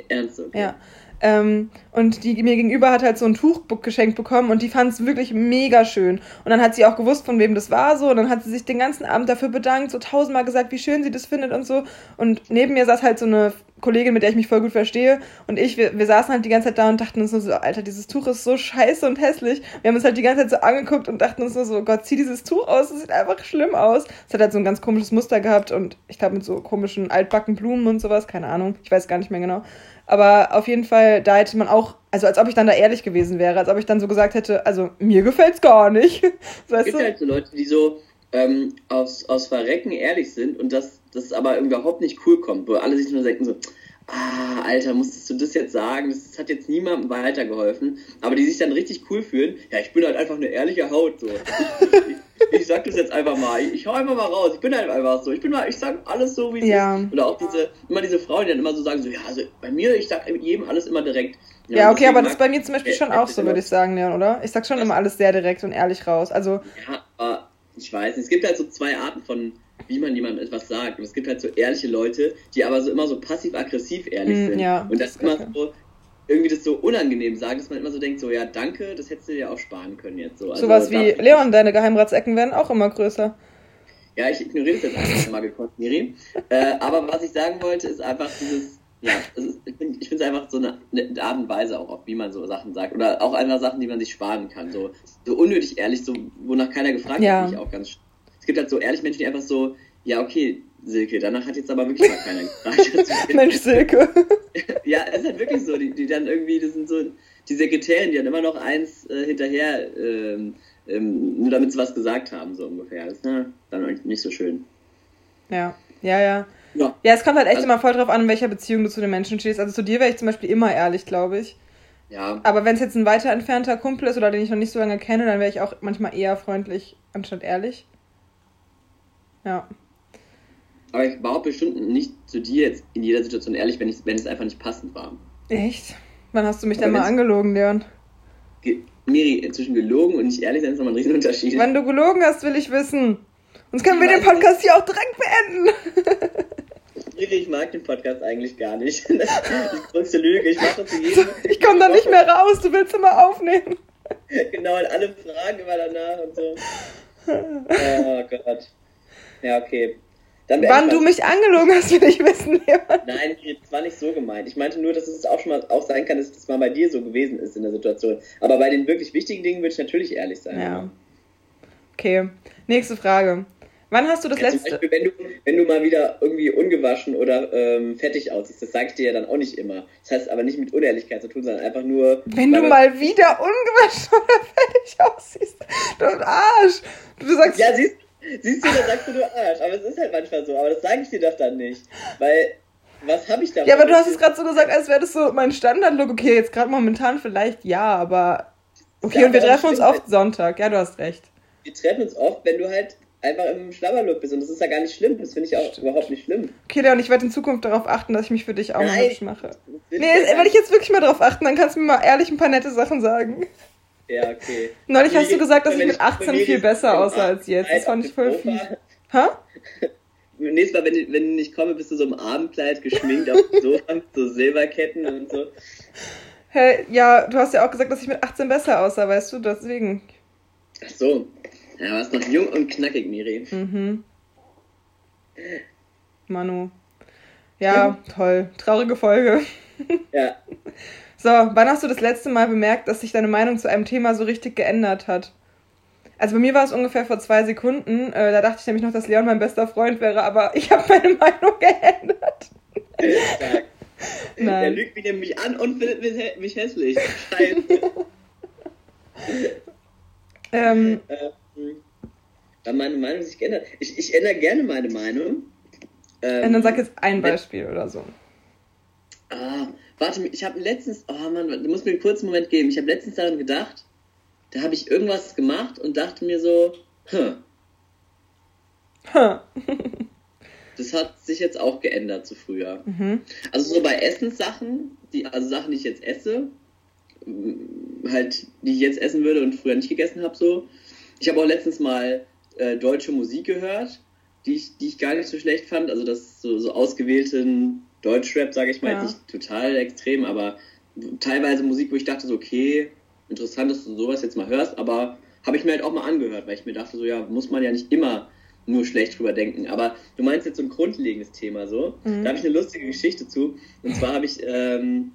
ernste. Okay. Ja. Ähm, und die mir gegenüber hat halt so ein Tuch geschenkt bekommen und die fand es wirklich mega schön. Und dann hat sie auch gewusst, von wem das war so. Und dann hat sie sich den ganzen Abend dafür bedankt, so tausendmal gesagt, wie schön sie das findet und so. Und neben mir saß halt so eine Kollegin, mit der ich mich voll gut verstehe. Und ich, wir, wir saßen halt die ganze Zeit da und dachten uns nur so, Alter, dieses Tuch ist so scheiße und hässlich. Wir haben uns halt die ganze Zeit so angeguckt und dachten uns nur so, Gott, zieh dieses Tuch aus, das sieht einfach schlimm aus. Es hat halt so ein ganz komisches Muster gehabt und ich glaube mit so komischen altbacken Blumen und sowas, keine Ahnung. Ich weiß gar nicht mehr genau. Aber auf jeden Fall, da hätte man auch, also als ob ich dann da ehrlich gewesen wäre, als ob ich dann so gesagt hätte, also mir gefällt's gar nicht. es gibt du? halt so Leute, die so ähm, aus, aus Verrecken ehrlich sind und das, das aber überhaupt nicht cool kommt, wo alle sich nur denken so, ah, Alter, musstest du das jetzt sagen? Das hat jetzt niemandem weitergeholfen. Aber die sich dann richtig cool fühlen, ja, ich bin halt einfach eine ehrliche Haut, so. Ich, ich, sag das jetzt einfach mal. Ich, ich hau einfach mal raus. Ich bin halt einfach so. Ich bin mal, ich sag alles so, wie es ja. ist. Oder auch diese, immer diese Frauen, die dann immer so sagen, so, ja, also bei mir, ich sag mit jedem alles immer direkt. Ja, ja okay, aber das ist bei mir zum Beispiel schon auch so, würde ich sagen, Leon, oder? Ich sag schon immer alles sehr direkt und ehrlich raus. Also. Ja, aber ich weiß nicht. Es gibt halt so zwei Arten von wie man jemandem etwas sagt. Und es gibt halt so ehrliche Leute, die aber so immer so passiv-aggressiv ehrlich mm, sind. Ja, und das, das immer so irgendwie das so unangenehm sagen, dass man immer so denkt, so ja, danke, das hättest du dir auch sparen können jetzt so. Also, Sowas wie, Leon, deine Geheimratsecken werden auch immer größer. Ja, ich ignoriere das jetzt einfach mal gekonnt, Miri. äh, aber was ich sagen wollte, ist einfach dieses, ja, ist, ich finde es einfach so eine, eine, Art und Weise auch, wie man so Sachen sagt. Oder auch einfach Sachen, die man sich sparen kann. So, so unnötig ehrlich, so, wonach keiner gefragt ja. hat, finde ich auch ganz gibt halt so ehrlich Menschen, die einfach so, ja, okay, Silke, danach hat jetzt aber wirklich mal keiner gefragt. Mensch, Silke. ja, es ist halt wirklich so, die, die dann irgendwie, das sind so die Sekretärin, die dann immer noch eins äh, hinterher, ähm, ähm, nur damit sie was gesagt haben, so ungefähr. Das ist ne, dann nicht so schön. Ja, ja, ja. Ja, ja es kommt halt echt also, immer voll drauf an, in welcher Beziehung du zu den Menschen stehst. Also zu dir wäre ich zum Beispiel immer ehrlich, glaube ich. Ja. Aber wenn es jetzt ein weiter entfernter Kumpel ist oder den ich noch nicht so lange kenne, dann wäre ich auch manchmal eher freundlich anstatt ehrlich. Ja. Aber ich war bestimmt nicht zu dir jetzt in jeder Situation ehrlich, wenn, ich, wenn es einfach nicht passend war. Echt? Wann hast du mich denn mal angelogen, Leon? Ge Miri, zwischen gelogen und nicht ehrlich sein ist nochmal ein Riesenunterschied. Wann du gelogen hast, will ich wissen. Sonst können wir den Podcast hier auch direkt beenden. Miri, ich mag den Podcast eigentlich gar nicht. Das ist die größte Lüge. Ich mache das. Ich komme da nicht mehr raus, du willst immer aufnehmen. Genau, und alle fragen immer danach und so. Oh Gott. Ja, okay. Wann du mich angelogen hast, will ich wissen. Nein, das war nicht so gemeint. Ich meinte nur, dass es auch schon mal auch sein kann, dass das mal bei dir so gewesen ist in der Situation. Aber bei den wirklich wichtigen Dingen würde ich natürlich ehrlich sein. Ja. Okay. Nächste Frage. Wann hast du das ja, letzte... Beispiel, wenn, du, wenn du mal wieder irgendwie ungewaschen oder ähm, fettig aussiehst, das sage ich dir ja dann auch nicht immer. Das heißt aber nicht mit Unehrlichkeit zu tun, sondern einfach nur... Wenn du mal wieder ungewaschen oder fettig aussiehst, du Arsch! Du sagst... Ja, siehst du Siehst du, da sagst du nur Arsch. Aber es ist halt manchmal so. Aber das sage ich dir doch dann nicht. Weil, was habe ich da? Ja, aber du hast es gerade so gesagt, als wäre das so mein Standardlook. Okay, jetzt gerade momentan vielleicht ja, aber. Okay, ja, und wir treffen uns oft Sonntag. Ja, du hast recht. wir treffen uns oft, wenn du halt einfach im Schlabberlook bist. Und das ist ja gar nicht schlimm. Das finde ich auch überhaupt nicht schlimm. Okay, Leon, ich werde in Zukunft darauf achten, dass ich mich für dich auch Nein, hübsch mache. Nee, werde ich jetzt wirklich mal darauf achten, dann kannst du mir mal ehrlich ein paar nette Sachen sagen. Ja, okay. Neulich hast du gesagt, dass ich mit 18 viel besser aussah als jetzt. Das fand ich voll fies. Hä? Nächstes Mal, wenn ich, wenn ich nicht komme, bist du so im Abendkleid geschminkt auf dem Sofa mit so Silberketten und so. Hey, ja, du hast ja auch gesagt, dass ich mit 18 besser aussah, weißt du, deswegen. Ach so. Ja, warst noch jung und knackig, Miri. Mhm. Manu. Ja, toll. Traurige Folge. Ja. So, wann hast du das letzte Mal bemerkt, dass sich deine Meinung zu einem Thema so richtig geändert hat? Also bei mir war es ungefähr vor zwei Sekunden. Äh, da dachte ich nämlich noch, dass Leon mein bester Freund wäre, aber ich habe meine Meinung geändert. Nein. Er lügt mich nämlich an und findet mich, hässlich. Scheiße. ähm, ähm, meine Meinung sich geändert. Ich, ich ändere gerne meine Meinung. Ähm, und dann sag jetzt ein Beispiel oder so. Ah, warte, ich habe letztens, oh Mann, du musst mir einen kurzen Moment geben. Ich habe letztens daran gedacht, da habe ich irgendwas gemacht und dachte mir so, hm. Huh. das hat sich jetzt auch geändert zu früher. Mhm. Also so bei Essenssachen, die, also Sachen, die ich jetzt esse, halt, die ich jetzt essen würde und früher nicht gegessen habe, so. Ich habe auch letztens mal äh, deutsche Musik gehört, die ich, die ich gar nicht so schlecht fand. Also das so, so ausgewählten Deutschrap, sage ich mal, ja. nicht total extrem, aber teilweise Musik, wo ich dachte so, okay, interessant, dass du sowas jetzt mal hörst, aber habe ich mir halt auch mal angehört, weil ich mir dachte, so ja, muss man ja nicht immer nur schlecht drüber denken. Aber du meinst jetzt so ein grundlegendes Thema so. Mhm. Da habe ich eine lustige Geschichte zu. Und zwar habe ich, ähm,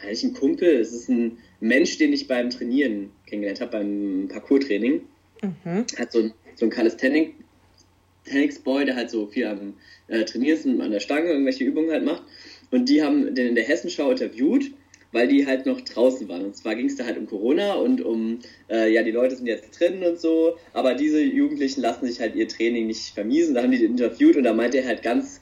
hatte ich einen Kumpel, es ist ein Mensch, den ich beim Trainieren kennengelernt habe, beim Parkour-Training. Mhm. Hat so ein, so ein Calisthenics-Boy, der halt so viel am äh, Trainieren ist und an der Stange irgendwelche Übungen halt macht. Und die haben den in der Hessenschau interviewt weil die halt noch draußen waren. Und zwar ging es da halt um Corona und um, äh, ja, die Leute sind jetzt drin und so, aber diese Jugendlichen lassen sich halt ihr Training nicht vermiesen. Da haben die den interviewt und da meinte er halt ganz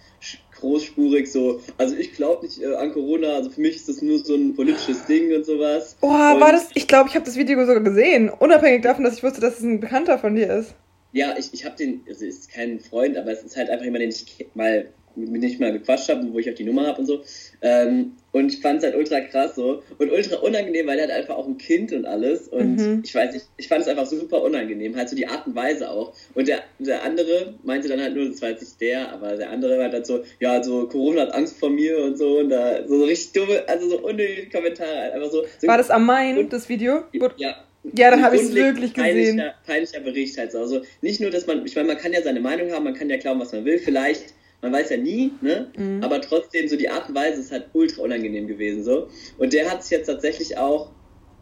großspurig so, also ich glaube nicht äh, an Corona, also für mich ist das nur so ein politisches Ding und sowas. Oh, war das, ich glaube, ich habe das Video sogar gesehen, unabhängig davon, dass ich wusste, dass es ein Bekannter von dir ist. Ja, ich, ich habe den, also ist kein Freund, aber es ist halt einfach jemand, den ich mal mit dem ich mal gequatscht habe, wo ich auch die Nummer habe und so. Ähm, und ich fand es halt ultra krass so und ultra unangenehm, weil er hat einfach auch ein Kind und alles. Und mhm. ich weiß nicht, ich fand es einfach super unangenehm, halt so die Art und Weise auch. Und der, der andere meinte dann halt nur, das war jetzt nicht der, aber der andere hat dann so, ja, so Corona hat Angst vor mir und so und da so, so richtig dumme, also so unnötige Kommentare. Halt einfach so, so war das am Main, das Video? Ja. Ja, da habe ich es wirklich gesehen. Peinlicher, peinlicher Bericht halt so. Also nicht nur, dass man, ich meine, man kann ja seine Meinung haben, man kann ja glauben, was man will. Vielleicht man weiß ja nie, ne? Mhm. Aber trotzdem, so die Art und Weise ist halt ultra unangenehm gewesen, so. Und der hat sich jetzt tatsächlich auch,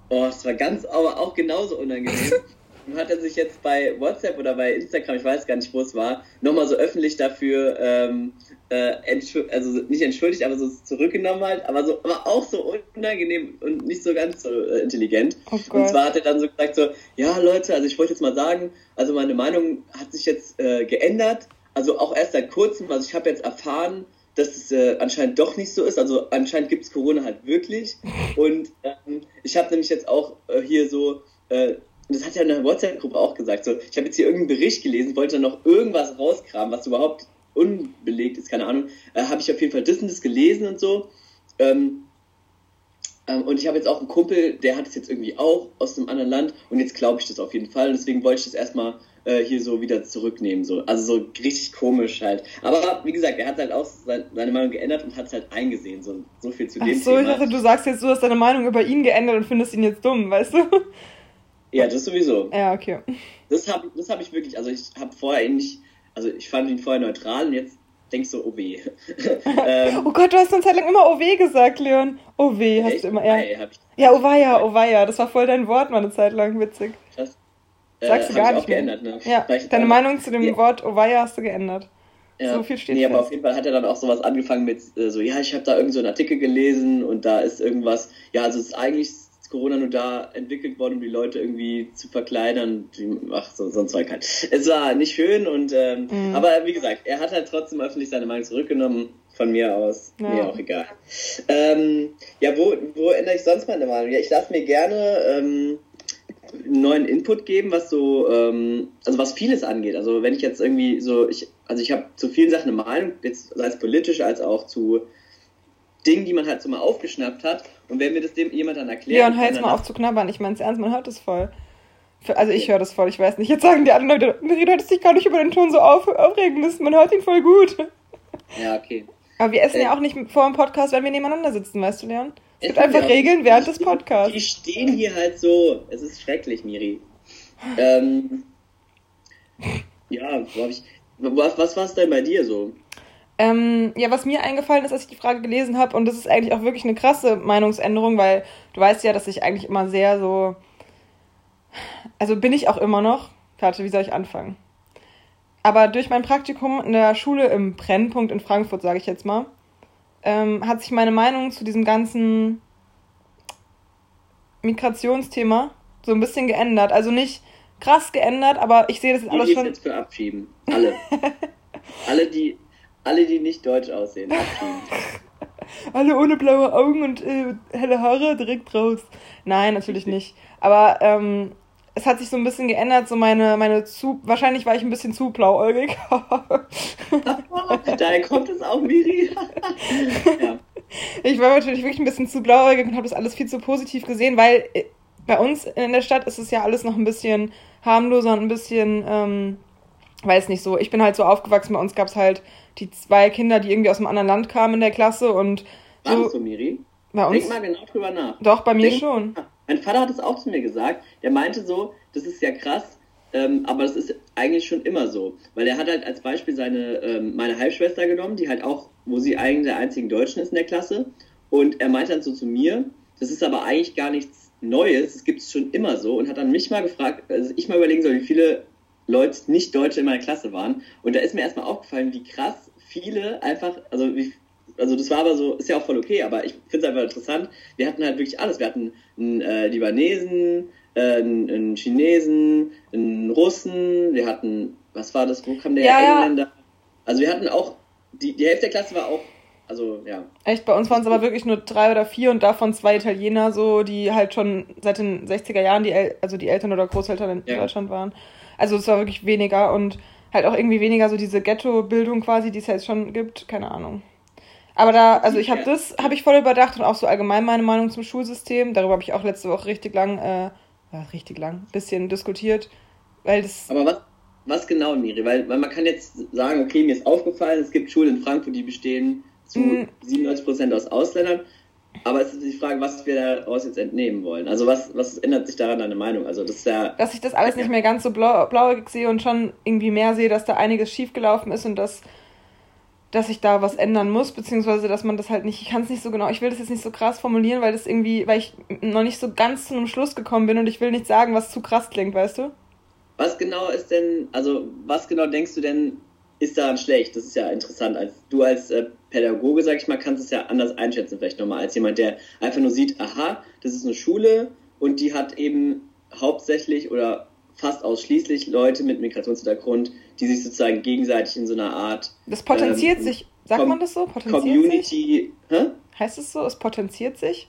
oh, es war ganz, aber auch genauso unangenehm. und hat er sich jetzt bei WhatsApp oder bei Instagram, ich weiß gar nicht, wo es war, nochmal so öffentlich dafür, ähm, äh, also nicht entschuldigt, aber so zurückgenommen halt, aber so, aber auch so unangenehm und nicht so ganz so äh, intelligent. Oh und zwar hat er dann so gesagt so, ja Leute, also ich wollte jetzt mal sagen, also meine Meinung hat sich jetzt äh, geändert also auch erst seit kurzem, also ich habe jetzt erfahren, dass es äh, anscheinend doch nicht so ist. Also anscheinend gibt es Corona halt wirklich. Und ähm, ich habe nämlich jetzt auch äh, hier so, äh, das hat ja in der WhatsApp-Gruppe auch gesagt, so, ich habe jetzt hier irgendeinen Bericht gelesen, wollte dann noch irgendwas rauskramen, was überhaupt unbelegt ist, keine Ahnung. Äh, habe ich auf jeden Fall das und das gelesen und so. Ähm, ähm, und ich habe jetzt auch einen Kumpel, der hat es jetzt irgendwie auch aus einem anderen Land und jetzt glaube ich das auf jeden Fall. Und deswegen wollte ich das erstmal äh, hier so wieder zurücknehmen. So. Also so richtig komisch halt. Aber wie gesagt, er hat halt auch seine Meinung geändert und hat es halt eingesehen. So, so viel zu dem Ach so, Thema. ich dachte, du sagst jetzt, du hast deine Meinung über ihn geändert und findest ihn jetzt dumm, weißt du? Ja, das sowieso. Ja, okay. Das habe das hab ich wirklich, also ich habe vorher ihn nicht, also ich fand ihn vorher neutral und jetzt denkst du, oh weh. ähm, oh Gott, du hast eine Zeit lang immer oh weh gesagt, Leon. Oh weh, hast du immer, ja. Ja, oh weia, oh weia, das war voll dein Wort mal eine Zeit lang, witzig. Krass. Sagst du gar nicht mehr. Geändert, ne? Ja, deine Meinung zu dem ja. Wort Ovaya hast du geändert. Ja. So viel steht Nee, fest. aber auf jeden Fall hat er dann auch sowas angefangen mit äh, so, ja, ich habe da irgend so einen Artikel gelesen und da ist irgendwas, ja, also es ist eigentlich Corona nur da entwickelt worden, um die Leute irgendwie zu verkleinern. Ach, so, so ein Zeug halt. Es war nicht schön und, ähm, mhm. aber wie gesagt, er hat halt trotzdem öffentlich seine Meinung zurückgenommen. Von mir aus. Ja. Mir auch egal. Ähm, ja, wo, wo ändere ich sonst meine Meinung? Ja, ich lasse mir gerne, ähm, neuen Input geben, was so, ähm, also was vieles angeht. Also wenn ich jetzt irgendwie so, ich, also ich habe zu vielen Sachen eine Meinung, jetzt sei es politisch als auch zu Dingen, die man halt so mal aufgeschnappt hat. Und wenn mir das dem jemand dann erklärt. Ja, und hör jetzt mal auf zu knabbern. Ich meine es ernst, man hört es voll. Also ich höre das voll, ich weiß nicht. Jetzt sagen die anderen Leute, Miri, du hättest dich gar nicht über den Ton so auf, aufregen müssen. Man hört ihn voll gut. Ja, okay. Aber wir essen äh, ja auch nicht vor dem Podcast, wenn wir nebeneinander sitzen, weißt du, Leon? Es gibt einfach Regeln während des Podcasts. Die stehen hier halt so. Es ist schrecklich, Miri. ähm, ja, wo hab ich, was, was war es denn bei dir so? Ähm, ja, was mir eingefallen ist, als ich die Frage gelesen habe, und das ist eigentlich auch wirklich eine krasse Meinungsänderung, weil du weißt ja, dass ich eigentlich immer sehr so. Also bin ich auch immer noch. Warte, wie soll ich anfangen? Aber durch mein Praktikum in der Schule im Brennpunkt in Frankfurt, sage ich jetzt mal, ähm, hat sich meine Meinung zu diesem ganzen Migrationsthema so ein bisschen geändert. Also nicht krass geändert, aber ich sehe das jetzt alles schon. jetzt für abschieben. Alle. alle, die, alle, die nicht deutsch aussehen, alle ohne blaue Augen und äh, helle Haare direkt raus. Nein, natürlich nicht. Aber ähm, es hat sich so ein bisschen geändert, so meine, meine zu, wahrscheinlich war ich ein bisschen zu blauäugig. Daher kommt es auch, Miri. ja. Ich war natürlich wirklich ein bisschen zu blauäugig und habe das alles viel zu positiv gesehen, weil äh, bei uns in der Stadt ist es ja alles noch ein bisschen harmloser und ein bisschen, ähm, weiß nicht so. Ich bin halt so aufgewachsen, bei uns gab es halt die zwei Kinder, die irgendwie aus einem anderen Land kamen in der Klasse und. So, war das so, Miri? Bei uns? Denk mal genau drüber nach. Doch, bei mir Denk, schon. Mein Vater hat es auch zu mir gesagt. Der meinte so, das ist ja krass, ähm, aber das ist eigentlich schon immer so. Weil er hat halt als Beispiel seine, ähm, meine Halbschwester genommen, die halt auch, wo sie eigentlich der einzigen Deutschen ist in der Klasse. Und er meinte dann so zu mir, das ist aber eigentlich gar nichts Neues, das gibt es schon immer so. Und hat dann mich mal gefragt, also ich mal überlegen soll, wie viele Leute nicht Deutsche in meiner Klasse waren. Und da ist mir erstmal aufgefallen, wie krass viele einfach, also wie, also das war aber so, ist ja auch voll okay, aber ich finde es einfach interessant. Wir hatten halt wirklich alles. Wir hatten einen äh, Libanesen, äh, einen, einen, Chinesen, einen Russen, wir hatten, was war das, wo kam der ja, Engländer? Ja. Also wir hatten auch, die, die Hälfte der Klasse war auch, also ja. Echt, bei uns waren es aber wirklich nur drei oder vier und davon zwei Italiener, so, die halt schon seit den 60er Jahren, die El also die Eltern oder Großeltern in ja. Deutschland waren. Also es war wirklich weniger und halt auch irgendwie weniger so diese Ghetto-Bildung quasi, die es jetzt schon gibt, keine Ahnung. Aber da, also ich habe das, habe ich voll überdacht und auch so allgemein meine Meinung zum Schulsystem. Darüber habe ich auch letzte Woche richtig lang, äh, ja, richtig lang, bisschen diskutiert, weil das. Aber was, was genau, Miri? Weil, weil man kann jetzt sagen, okay, mir ist aufgefallen, es gibt Schulen in Frankfurt, die bestehen zu mm. 97% aus Ausländern. Aber es ist die Frage, was wir daraus jetzt entnehmen wollen. Also was, was ändert sich daran deine Meinung? Also das ist ja. Dass ich das alles nicht mehr ganz so blau, blauäugig sehe und schon irgendwie mehr sehe, dass da einiges schiefgelaufen ist und dass dass ich da was ändern muss, beziehungsweise dass man das halt nicht, ich kann es nicht so genau, ich will das jetzt nicht so krass formulieren, weil das irgendwie, weil ich noch nicht so ganz zu einem Schluss gekommen bin und ich will nicht sagen, was zu krass klingt, weißt du? Was genau ist denn, also was genau denkst du denn, ist daran schlecht? Das ist ja interessant. Als du als äh, Pädagoge, sag ich mal, kannst es ja anders einschätzen, vielleicht nochmal, als jemand, der einfach nur sieht, aha, das ist eine Schule und die hat eben hauptsächlich oder fast ausschließlich Leute mit Migrationshintergrund, die sich sozusagen gegenseitig in so einer Art. Das potenziert ähm, sich, sagt man das so? Potenziert Community. Sich? Hä? Heißt es so? Es potenziert sich?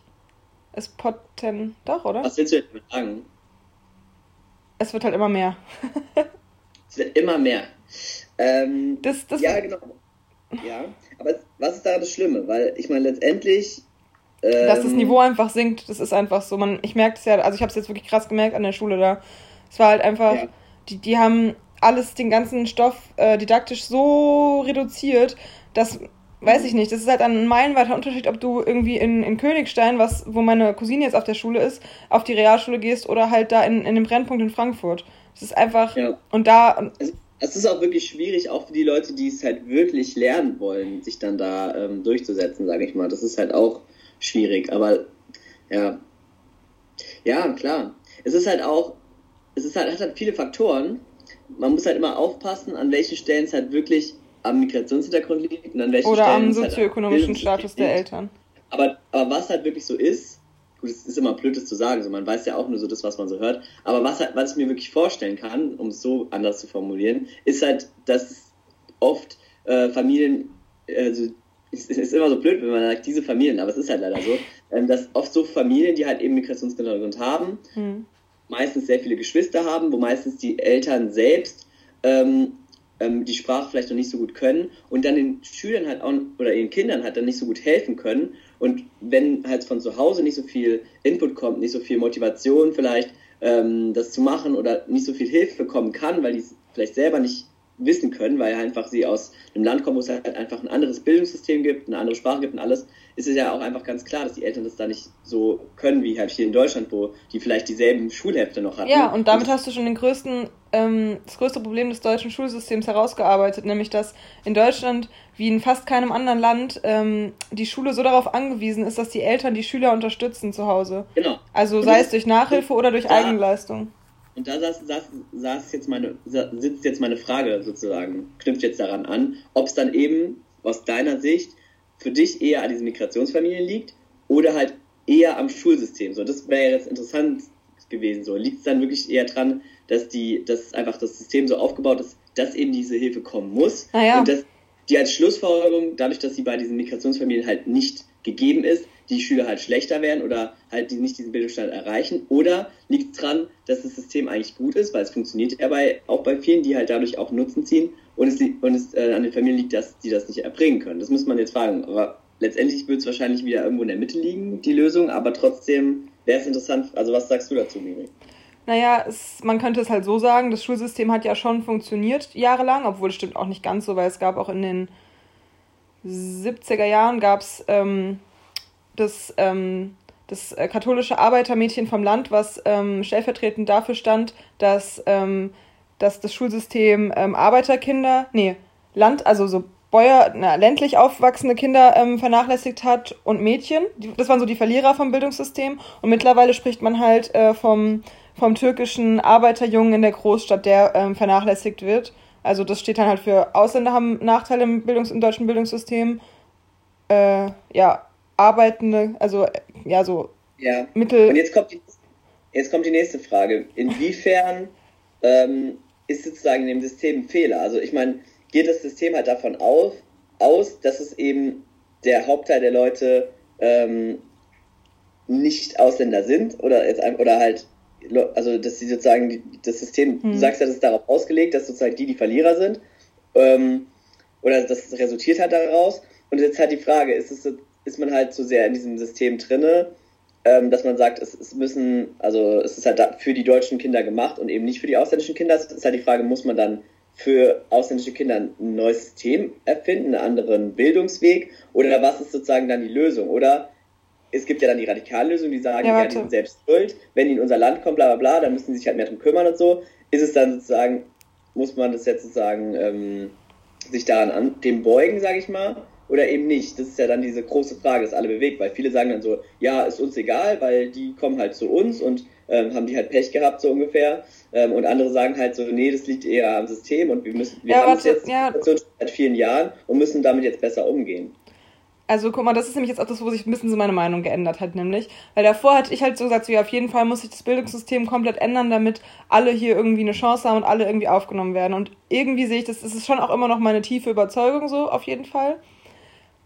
Es poten. Doch, oder? Was willst du jetzt sagen? Es wird halt immer mehr. es wird immer mehr. Ähm, das, das ja, genau. Ja, aber was ist da das Schlimme? Weil ich meine, letztendlich. Ähm, Dass das ähm, Niveau einfach sinkt, das ist einfach so. Man, ich merke es ja, also ich habe es jetzt wirklich krass gemerkt an der Schule da. Es war halt einfach, ja. die, die haben alles, den ganzen Stoff äh, didaktisch so reduziert, dass, weiß ich nicht, das ist halt ein meilenweiter Unterschied, ob du irgendwie in, in Königstein, was, wo meine Cousine jetzt auf der Schule ist, auf die Realschule gehst oder halt da in, in dem Brennpunkt in Frankfurt. Das ist einfach, ja. und da... Es ist auch wirklich schwierig, auch für die Leute, die es halt wirklich lernen wollen, sich dann da ähm, durchzusetzen, sage ich mal. Das ist halt auch schwierig, aber ja. Ja, klar. Es ist halt auch, es ist halt, hat halt viele Faktoren. Man muss halt immer aufpassen, an welchen Stellen es halt wirklich am Migrationshintergrund liegt und an welchen Oder Stellen am halt sozioökonomischen halt Status der Eltern. Aber, aber was halt wirklich so ist, gut, es ist immer blöd, das zu sagen, so man weiß ja auch nur so das, was man so hört, aber was, halt, was ich mir wirklich vorstellen kann, um es so anders zu formulieren, ist halt, dass oft äh, Familien, also es ist immer so blöd, wenn man sagt, diese Familien, aber es ist halt leider so, ähm, dass oft so Familien, die halt eben Migrationshintergrund haben, hm meistens sehr viele Geschwister haben, wo meistens die Eltern selbst ähm, ähm, die Sprache vielleicht noch nicht so gut können und dann den Schülern halt auch oder ihren Kindern halt dann nicht so gut helfen können. Und wenn halt von zu Hause nicht so viel Input kommt, nicht so viel Motivation vielleicht, ähm, das zu machen oder nicht so viel Hilfe bekommen kann, weil die es vielleicht selber nicht wissen können, weil einfach sie aus einem Land kommen, wo es halt einfach ein anderes Bildungssystem gibt, eine andere Sprache gibt und alles, ist es ja auch einfach ganz klar, dass die Eltern das da nicht so können wie halt hier in Deutschland, wo die vielleicht dieselben Schulhefte noch hatten. Ja, und damit hast du schon den größten, ähm, das größte Problem des deutschen Schulsystems herausgearbeitet, nämlich dass in Deutschland wie in fast keinem anderen Land ähm, die Schule so darauf angewiesen ist, dass die Eltern die Schüler unterstützen zu Hause. Genau. Also sei es durch Nachhilfe oder durch Eigenleistung. Und da saß, saß, saß jetzt meine, sitzt jetzt meine Frage sozusagen, knüpft jetzt daran an, ob es dann eben aus deiner Sicht für dich eher an diesen Migrationsfamilien liegt oder halt eher am Schulsystem. So, das wäre jetzt interessant gewesen. So, liegt es dann wirklich eher dran, dass die, dass einfach das System so aufgebaut ist, dass eben diese Hilfe kommen muss naja. und dass die als Schlussfolgerung, dadurch, dass sie bei diesen Migrationsfamilien halt nicht gegeben ist, die Schüler halt schlechter werden oder halt nicht diesen Bildungsstand erreichen? Oder liegt es daran, dass das System eigentlich gut ist, weil es funktioniert ja bei, auch bei vielen, die halt dadurch auch Nutzen ziehen und es, und es äh, an den Familien liegt, dass die das nicht erbringen können? Das muss man jetzt fragen. Aber letztendlich wird es wahrscheinlich wieder irgendwo in der Mitte liegen, die Lösung, aber trotzdem wäre es interessant. Also, was sagst du dazu, Miri? Naja, es, man könnte es halt so sagen, das Schulsystem hat ja schon funktioniert jahrelang, obwohl es stimmt auch nicht ganz so, weil es gab auch in den 70er Jahren gab es ähm, das, ähm, das äh, katholische Arbeitermädchen vom Land, was ähm, stellvertretend dafür stand, dass, ähm, dass das Schulsystem ähm, Arbeiterkinder, nee, Land, also so Bäuer, na, ländlich aufwachsende Kinder ähm, vernachlässigt hat und Mädchen. Das waren so die Verlierer vom Bildungssystem. Und mittlerweile spricht man halt äh, vom, vom türkischen Arbeiterjungen in der Großstadt, der ähm, vernachlässigt wird. Also das steht dann halt für Ausländer haben Nachteile im, Bildungs-, im deutschen Bildungssystem. Äh, ja, arbeitende, also ja, so ja. Mittel. Und jetzt kommt die, jetzt kommt die nächste Frage. Inwiefern ähm, ist sozusagen in dem System ein Fehler? Also ich meine, geht das System halt davon auf, aus, dass es eben der Hauptteil der Leute ähm, nicht Ausländer sind oder jetzt oder halt also dass sie sozusagen das System, hm. du sagst ja, das ist darauf ausgelegt, dass sozusagen die die Verlierer sind ähm, oder das resultiert halt daraus und jetzt halt die Frage, ist es ist man halt so sehr in diesem System drinne, ähm, dass man sagt, es, es, müssen, also es ist halt für die deutschen Kinder gemacht und eben nicht für die ausländischen Kinder. Es ist halt die Frage, muss man dann für ausländische Kinder ein neues System erfinden, einen anderen Bildungsweg oder was ist sozusagen dann die Lösung? Oder es gibt ja dann die Radikallösung, die sagen, ja, ja die sind selbst schuld, wenn die in unser Land kommen, bla bla bla, dann müssen sie sich halt mehr drum kümmern und so. Ist es dann sozusagen, muss man das jetzt sozusagen ähm, sich daran an, dem beugen, sage ich mal, oder eben nicht? Das ist ja dann diese große Frage, das alle bewegt, weil viele sagen dann so, ja, ist uns egal, weil die kommen halt zu uns und ähm, haben die halt Pech gehabt, so ungefähr. Ähm, und andere sagen halt so, nee, das liegt eher am System und wir müssen, wir ja, haben es jetzt ja. seit vielen Jahren und müssen damit jetzt besser umgehen. Also guck mal, das ist nämlich jetzt auch das, wo sich ein bisschen so meine Meinung geändert hat, nämlich. Weil davor hatte ich halt so gesagt, so ja, auf jeden Fall muss sich das Bildungssystem komplett ändern, damit alle hier irgendwie eine Chance haben und alle irgendwie aufgenommen werden. Und irgendwie sehe ich das, das ist schon auch immer noch meine tiefe Überzeugung so, auf jeden Fall.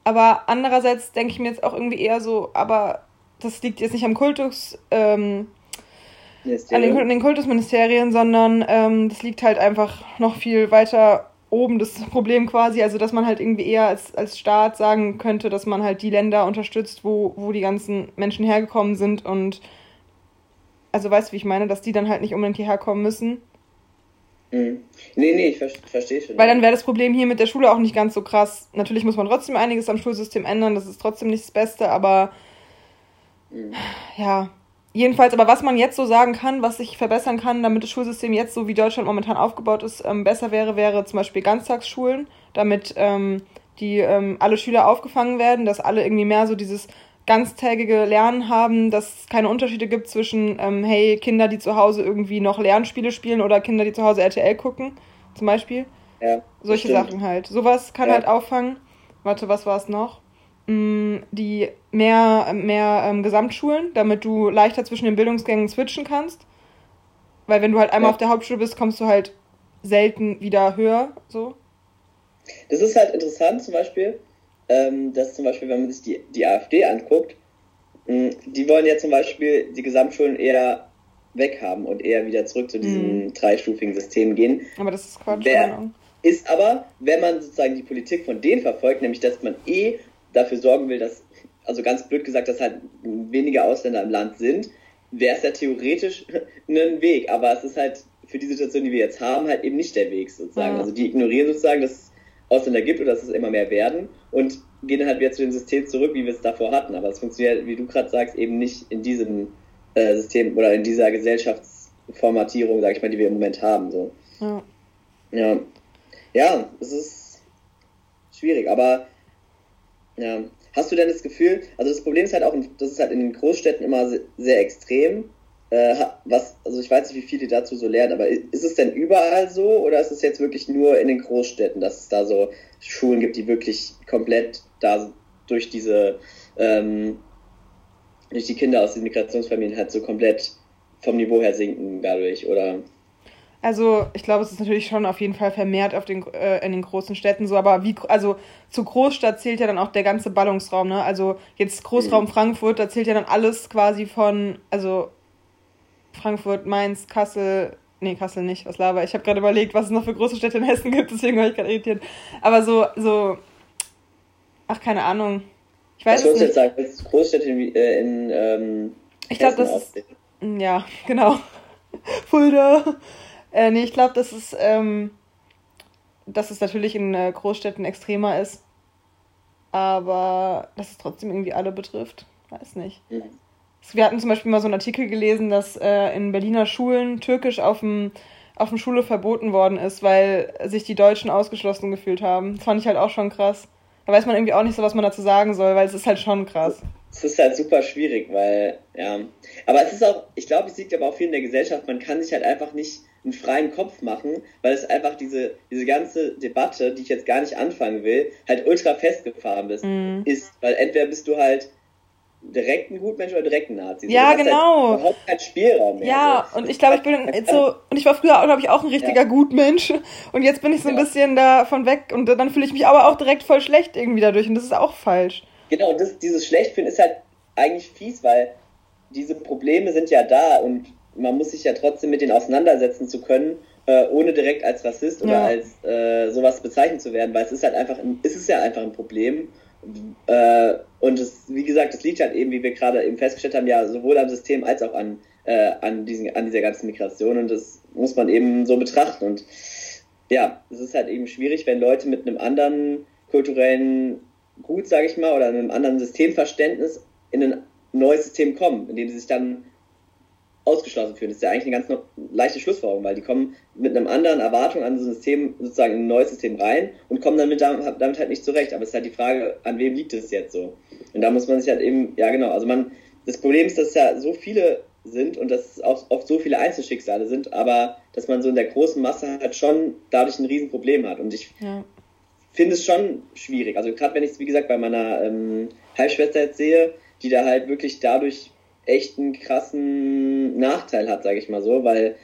Aber andererseits denke ich mir jetzt auch irgendwie eher so, aber das liegt jetzt nicht am Kultus, ähm, an, den, an den Kultusministerien, sondern ähm, das liegt halt einfach noch viel weiter oben, das Problem quasi. Also, dass man halt irgendwie eher als, als Staat sagen könnte, dass man halt die Länder unterstützt, wo, wo die ganzen Menschen hergekommen sind und also weißt du, wie ich meine, dass die dann halt nicht unbedingt hierher kommen müssen. Mhm. Nee, nee, ich ver verstehe schon. Weil dann wäre das Problem hier mit der Schule auch nicht ganz so krass. Natürlich muss man trotzdem einiges am Schulsystem ändern, das ist trotzdem nicht das Beste, aber mhm. ja. Jedenfalls, aber was man jetzt so sagen kann, was sich verbessern kann, damit das Schulsystem jetzt, so wie Deutschland momentan aufgebaut ist, ähm, besser wäre, wäre zum Beispiel Ganztagsschulen, damit ähm, die ähm, alle Schüler aufgefangen werden, dass alle irgendwie mehr so dieses ganztägige Lernen haben, dass es keine Unterschiede gibt zwischen, ähm, hey, Kinder, die zu Hause irgendwie noch Lernspiele spielen oder Kinder, die zu Hause RTL gucken, zum Beispiel. Ja. Solche stimmt. Sachen halt. Sowas kann ja. halt auffangen. Warte, was war es noch? Mm, die mehr, mehr ähm, Gesamtschulen, damit du leichter zwischen den Bildungsgängen switchen kannst. Weil wenn du halt einmal ja. auf der Hauptschule bist, kommst du halt selten wieder höher, so. Das ist halt interessant zum Beispiel, ähm, dass zum Beispiel, wenn man sich die, die AfD anguckt, mh, die wollen ja zum Beispiel die Gesamtschulen eher weghaben und eher wieder zurück zu diesem mhm. dreistufigen System gehen. Aber das ist Quatsch. Wer, ist aber, wenn man sozusagen die Politik von denen verfolgt, nämlich dass man eh dafür sorgen will, dass, also ganz blöd gesagt, dass halt weniger Ausländer im Land sind, wäre es ja theoretisch ein Weg. Aber es ist halt für die Situation, die wir jetzt haben, halt eben nicht der Weg sozusagen. Ja. Also die ignorieren sozusagen, dass Ausländer gibt oder dass es immer mehr werden und gehen dann halt wieder zu dem System zurück, wie wir es davor hatten. Aber es funktioniert, wie du gerade sagst, eben nicht in diesem äh, System oder in dieser Gesellschaftsformatierung, sag ich mal, die wir im Moment haben. So. Ja. ja. Ja, es ist schwierig, aber ja. Hast du denn das Gefühl, also das Problem ist halt auch, das ist halt in den Großstädten immer sehr extrem. Äh, was, also ich weiß nicht, wie viele dazu so lernen, aber ist es denn überall so oder ist es jetzt wirklich nur in den Großstädten, dass es da so Schulen gibt, die wirklich komplett da durch diese, ähm, durch die Kinder aus den Migrationsfamilien halt so komplett vom Niveau her sinken dadurch, oder? Also ich glaube, es ist natürlich schon auf jeden Fall vermehrt auf den, äh, in den großen Städten so, aber wie, also zur Großstadt zählt ja dann auch der ganze Ballungsraum, ne? Also jetzt Großraum mhm. Frankfurt, da zählt ja dann alles quasi von, also Frankfurt, Mainz, Kassel, nee, Kassel nicht, was laber. Ich habe gerade überlegt, was es noch für große Städte in Hessen gibt, deswegen war ich gerade irritiert. Aber so, so, ach, keine Ahnung. Ich weiß was es nicht. jetzt sagen, das Großstädte in, äh, in ähm, Ich glaube, das ist, ja, genau. Fulda. Äh, nee, ich glaube, das ist, ähm, dass es natürlich in äh, Großstädten extremer ist. Aber dass es trotzdem irgendwie alle betrifft. Weiß nicht. Mhm. Wir hatten zum Beispiel mal so einen Artikel gelesen, dass äh, in Berliner Schulen Türkisch auf dem auf dem Schule verboten worden ist, weil sich die Deutschen ausgeschlossen gefühlt haben. Das fand ich halt auch schon krass. Da weiß man irgendwie auch nicht so, was man dazu sagen soll, weil es ist halt schon krass. Es ist halt super schwierig, weil, ja. Aber es ist auch, ich glaube, es liegt aber auch viel in der Gesellschaft, man kann sich halt einfach nicht einen freien Kopf machen, weil es einfach diese, diese ganze Debatte, die ich jetzt gar nicht anfangen will, halt ultra festgefahren bist, mm. ist. Weil entweder bist du halt direkt ein Gutmensch oder direkt ein Nazi. Ja, halt genau. Halt überhaupt keinen Spielraum mehr. Ja, so. und ich glaube, ich bin so, und ich war früher, glaube ich, auch ein richtiger ja. Gutmensch. Und jetzt bin ich so ein ja. bisschen davon weg und dann fühle ich mich aber auch direkt voll schlecht irgendwie dadurch und das ist auch falsch. Genau, und das, dieses Schlechtfinden ist halt eigentlich fies, weil diese Probleme sind ja da und man muss sich ja trotzdem mit denen auseinandersetzen zu können, äh, ohne direkt als Rassist oder ja. als äh, sowas bezeichnet zu werden, weil es ist halt einfach, ein, es ist ja einfach ein Problem. Äh, und es, wie gesagt, es liegt halt eben, wie wir gerade eben festgestellt haben, ja sowohl am System als auch an, äh, an, diesen, an dieser ganzen Migration und das muss man eben so betrachten. Und ja, es ist halt eben schwierig, wenn Leute mit einem anderen kulturellen Gut, sage ich mal, oder einem anderen Systemverständnis in ein neues System kommen, in dem sie sich dann ausgeschlossen fühlen. Das ist ja eigentlich eine ganz leichte Schlussfolgerung, weil die kommen mit einem anderen Erwartung an so ein System, sozusagen in ein neues System rein und kommen damit, damit halt nicht zurecht. Aber es ist halt die Frage, an wem liegt es jetzt so? Und da muss man sich halt eben, ja genau, also man, das Problem ist, dass es ja so viele sind und dass es auch oft so viele Einzelschicksale sind, aber dass man so in der großen Masse halt schon dadurch ein Riesenproblem hat. Und ich ja. finde es schon schwierig. Also gerade wenn ich es, wie gesagt, bei meiner ähm, Halbschwester jetzt sehe, die da halt wirklich dadurch echt einen krassen Nachteil hat, sage ich mal so, weil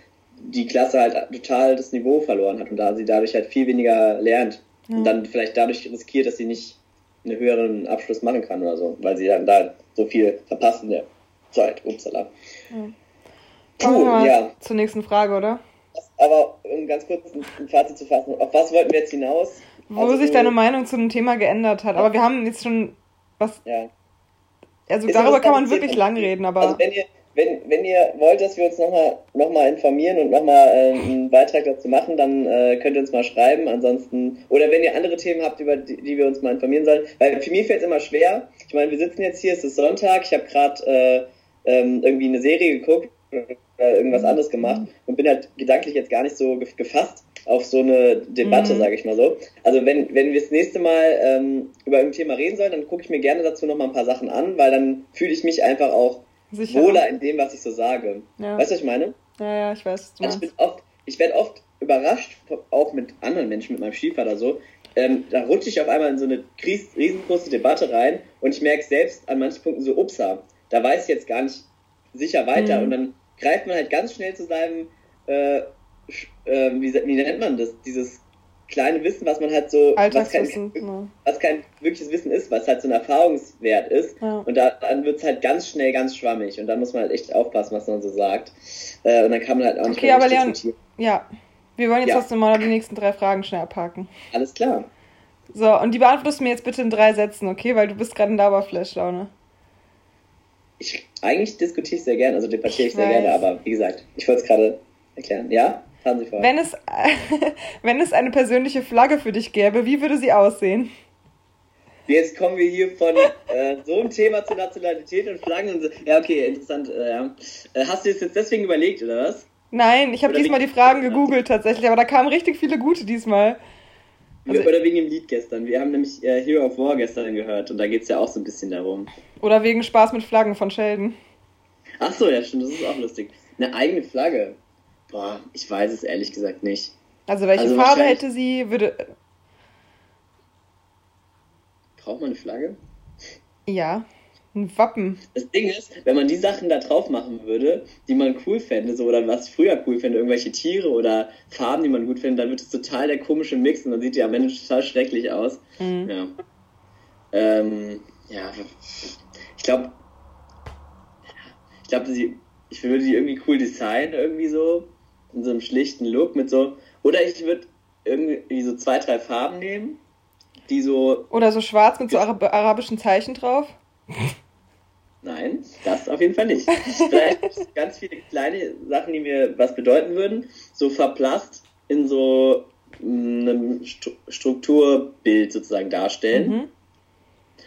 die Klasse halt total das Niveau verloren hat und da sie dadurch halt viel weniger lernt ja. und dann vielleicht dadurch riskiert, dass sie nicht einen höheren Abschluss machen kann oder so, weil sie dann da so viel verpasst in der Zeit. Upsala. Ja. Puh, ja. Zur nächsten Frage, oder? Aber um ganz kurz ein Fazit zu fassen, auf was wollten wir jetzt hinaus? Wo also, sich deine Meinung zu dem Thema geändert hat. Aber wir haben jetzt schon was ja. Also ist darüber kann man wirklich lang reden, aber. Also wenn ihr, wenn, wenn ihr wollt, dass wir uns nochmal noch mal informieren und nochmal äh, einen Beitrag dazu machen, dann äh, könnt ihr uns mal schreiben. Ansonsten, oder wenn ihr andere Themen habt, über die, die wir uns mal informieren sollen. Weil für mich fällt es immer schwer. Ich meine, wir sitzen jetzt hier, es ist Sonntag, ich habe gerade äh, ähm, irgendwie eine Serie geguckt oder irgendwas mhm. anderes gemacht und bin halt gedanklich jetzt gar nicht so gefasst auf so eine Debatte, mhm. sage ich mal so. Also wenn, wenn wir das nächste Mal ähm, über ein Thema reden sollen, dann gucke ich mir gerne dazu noch mal ein paar Sachen an, weil dann fühle ich mich einfach auch Sicher. wohler in dem, was ich so sage. Ja. Weißt du, was ich meine? Ja, ja, ich weiß. Also ich, bin oft, ich werde oft überrascht, auch mit anderen Menschen, mit meinem Stiefvater so. Ähm, da rutsche ich auf einmal in so eine riesengroße Debatte rein und ich merke selbst an manchen Punkten so, upsa, da weiß ich jetzt gar nicht sicher weiter mhm. und dann greift man halt ganz schnell zu seinem äh, äh, wie, wie, nennt man das, dieses kleine Wissen, was man halt so, was kein, ne. was kein wirkliches Wissen ist, was halt so ein Erfahrungswert ist. Ja. Und da, dann wird es halt ganz schnell ganz schwammig und dann muss man halt echt aufpassen, was man so sagt. Äh, und dann kann man halt auch nicht Okay, aber Leon, ja, wir wollen jetzt ja. trotzdem mal die nächsten drei Fragen schnell abhaken. Alles klar. So, und die beantwortest du mir jetzt bitte in drei Sätzen, okay? Weil du bist gerade in Dauerflash-Laune. Ich, eigentlich diskutiere ich sehr gerne, also debattiere ich, ich sehr weiß. gerne, aber wie gesagt, ich wollte es gerade erklären. Ja? Vor. Wenn es, wenn es eine persönliche Flagge für dich gäbe, wie würde sie aussehen? Jetzt kommen wir hier von äh, so einem Thema zur Nationalität und Flaggen und so. Ja, okay, interessant. Äh, ja. Äh, hast du es jetzt deswegen überlegt, oder was? Nein, ich habe diesmal die Fragen gegoogelt tatsächlich, aber da kamen richtig viele gute diesmal. Also, oder wegen dem Lied gestern. Wir haben nämlich äh, Hero of War gestern gehört und da geht es ja auch so ein bisschen darum. Oder wegen Spaß mit Flaggen von Sheldon. Ach so, ja, stimmt, das ist auch lustig. Eine eigene Flagge. Boah, ich weiß es ehrlich gesagt nicht. Also welche also Farbe hätte sie? Würde. Braucht man eine Flagge? Ja. Ein Wappen. Das Ding ist, wenn man die Sachen da drauf machen würde, die man cool fände, so oder was ich früher cool fände, irgendwelche Tiere oder Farben, die man gut findet, dann wird es total der komische Mix und dann sieht die am Ende total schrecklich aus. Mhm. Ja. Ähm, ja, ich glaube, ich glaube, ich würde die irgendwie cool designen, irgendwie so in so einem schlichten Look mit so. Oder ich würde irgendwie so zwei, drei Farben nehmen, die so. Oder so schwarz mit so Arab arabischen Zeichen drauf. Nein, das auf jeden Fall nicht. Vielleicht ganz viele kleine Sachen, die mir was bedeuten würden, so verplasst in so einem Strukturbild sozusagen darstellen. Mhm.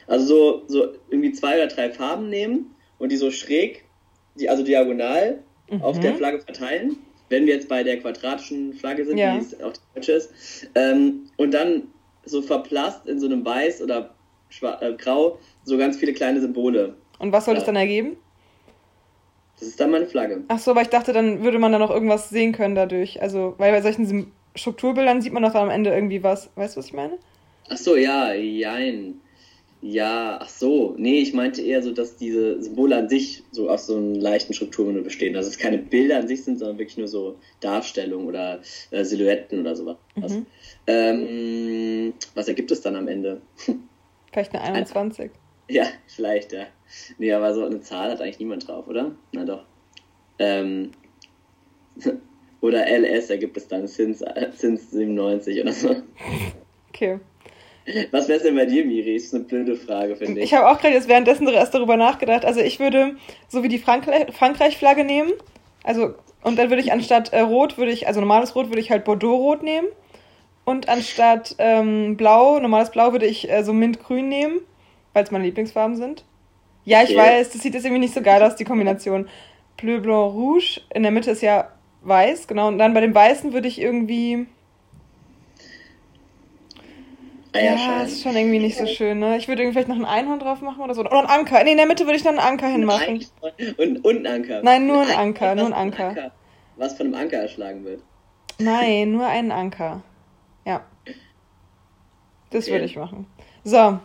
Also so, so irgendwie zwei oder drei Farben nehmen und die so schräg, die, also diagonal mhm. auf der Flagge verteilen wenn wir jetzt bei der quadratischen Flagge sind, ja. die auch die deutsche ist, ähm, und dann so verplasst in so einem Weiß oder äh, Grau so ganz viele kleine Symbole. Und was soll ja. das dann ergeben? Das ist dann meine Flagge. Ach so, aber ich dachte, dann würde man da noch irgendwas sehen können dadurch. Also, weil bei solchen Strukturbildern sieht man doch am Ende irgendwie was. Weißt du, was ich meine? Ach so, ja, jein. Ja, ach so. Nee, ich meinte eher so, dass diese Symbole an sich so aus so einer leichten Strukturen bestehen. Dass es keine Bilder an sich sind, sondern wirklich nur so Darstellungen oder äh, Silhouetten oder sowas. Mhm. Ähm, was ergibt es dann am Ende? Vielleicht eine 21. ja, vielleicht, ja. Nee, aber so eine Zahl hat eigentlich niemand drauf, oder? Na doch. Ähm, oder LS ergibt es dann Zins, Zins 97 oder so. Okay. Was wäre denn bei dir, Miri? Das ist eine blöde Frage, finde ich. Ich habe auch gerade jetzt währenddessen erst darüber nachgedacht. Also ich würde so wie die Frankreich-Flagge nehmen. Also, und dann würde ich anstatt äh, Rot, würde ich, also normales Rot würde ich halt Bordeaux-Rot nehmen. Und anstatt ähm, Blau, normales Blau, würde ich äh, so Mintgrün nehmen, weil es meine Lieblingsfarben sind. Ja, ich okay. weiß, das sieht jetzt irgendwie nicht so geil aus, die Kombination. Bleu, Blanc, Rouge. In der Mitte ist ja weiß, genau. Und dann bei dem Weißen würde ich irgendwie ja, ist schon irgendwie nicht so schön, ne? Ich würde irgendwie vielleicht noch ein Einhorn drauf machen oder so. Oder ein Anker. Nee, in der Mitte würde ich noch einen Anker hinmachen. Und, und ein Anker. Nein, nur ein Anker, nur ein Anker. Anker. Was von einem Anker erschlagen wird. Nein, nur einen Anker. Ja. Das okay. würde ich machen. So.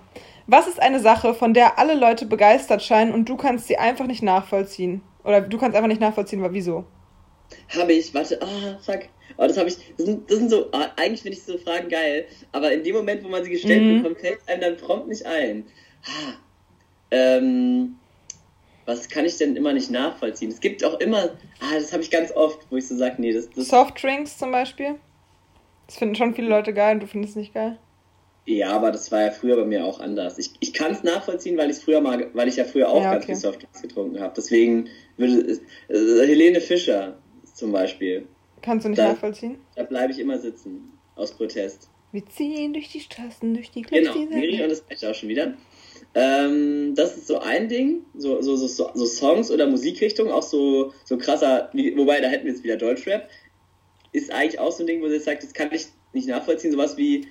Was ist eine Sache, von der alle Leute begeistert scheinen und du kannst sie einfach nicht nachvollziehen? Oder du kannst einfach nicht nachvollziehen, wieso? Habe ich, warte, ah, fuck. Aber das habe ich, das sind, das sind so, ah, eigentlich finde ich so Fragen geil, aber in dem Moment, wo man sie gestellt mhm. bekommt, fällt einem dann prompt nicht ein. Ah, ähm, was kann ich denn immer nicht nachvollziehen? Es gibt auch immer, ah, das habe ich ganz oft, wo ich so sage, nee, das, das. Softdrinks zum Beispiel? Das finden schon viele Leute geil und du findest es nicht geil? Ja, aber das war ja früher bei mir auch anders. Ich, ich kann es nachvollziehen, weil ich früher mal, weil ich ja früher auch ja, okay. ganz viel Softdrinks getrunken habe. Deswegen würde äh, Helene Fischer zum Beispiel. Kannst du nicht da, nachvollziehen? Da bleibe ich immer sitzen, aus Protest. Wir ziehen durch die Straßen, durch die Clubs Genau, Miri und das reicht auch schon wieder. Ähm, das ist so ein Ding, so, so, so, so Songs oder Musikrichtung, auch so, so krasser, wobei da hätten wir jetzt wieder Deutschrap, ist eigentlich auch so ein Ding, wo sie jetzt sagt, das kann ich nicht nachvollziehen, sowas wie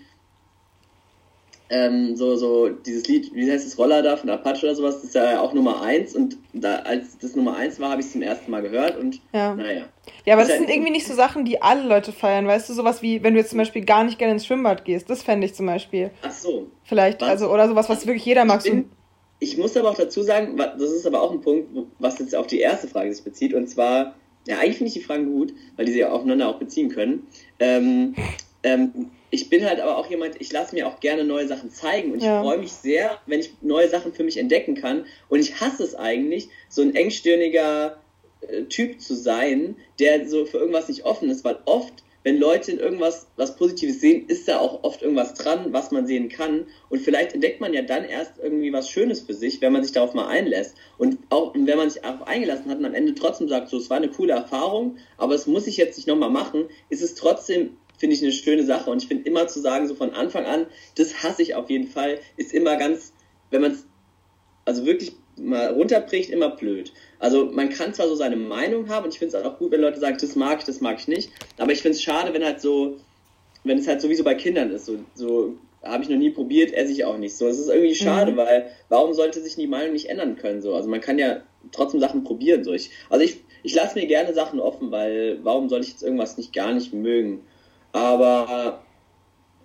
ähm, so, so dieses Lied, wie heißt das, Roller da von Apache oder sowas, das ist ja auch Nummer 1 und da, als das Nummer 1 war, habe ich es zum ersten Mal gehört und ja. naja. Ja, aber das, das sind irgendwie nicht so Sachen, die alle Leute feiern, weißt du, sowas wie, wenn du jetzt zum Beispiel gar nicht gerne ins Schwimmbad gehst, das fände ich zum Beispiel. Ach so. Vielleicht, was? also, oder sowas, was wirklich jeder mag. Ich, bin, ich muss aber auch dazu sagen, das ist aber auch ein Punkt, was jetzt auf die erste Frage sich bezieht, und zwar, ja, eigentlich finde ich die Fragen gut, weil die sie ja aufeinander auch beziehen können. Ähm, ähm, ich bin halt aber auch jemand, ich lasse mir auch gerne neue Sachen zeigen und ja. ich freue mich sehr, wenn ich neue Sachen für mich entdecken kann. Und ich hasse es eigentlich, so ein engstirniger äh, Typ zu sein, der so für irgendwas nicht offen ist, weil oft, wenn Leute in irgendwas was Positives sehen, ist da auch oft irgendwas dran, was man sehen kann. Und vielleicht entdeckt man ja dann erst irgendwie was Schönes für sich, wenn man sich darauf mal einlässt. Und auch wenn man sich darauf eingelassen hat und am Ende trotzdem sagt, so, es war eine coole Erfahrung, aber es muss ich jetzt nicht nochmal machen, ist es trotzdem finde ich eine schöne Sache. Und ich finde immer zu sagen, so von Anfang an, das hasse ich auf jeden Fall, ist immer ganz, wenn man es also wirklich mal runterbricht, immer blöd. Also man kann zwar so seine Meinung haben und ich finde es auch gut, wenn Leute sagen, das mag ich, das mag ich nicht, aber ich finde es schade, wenn halt so, wenn es halt sowieso bei Kindern ist, so, so habe ich noch nie probiert, esse ich auch nicht. So, es ist irgendwie schade, mhm. weil warum sollte sich die Meinung nicht ändern können? So, also man kann ja trotzdem Sachen probieren. So, ich, also ich, ich lasse mir gerne Sachen offen, weil warum soll ich jetzt irgendwas nicht gar nicht mögen? Aber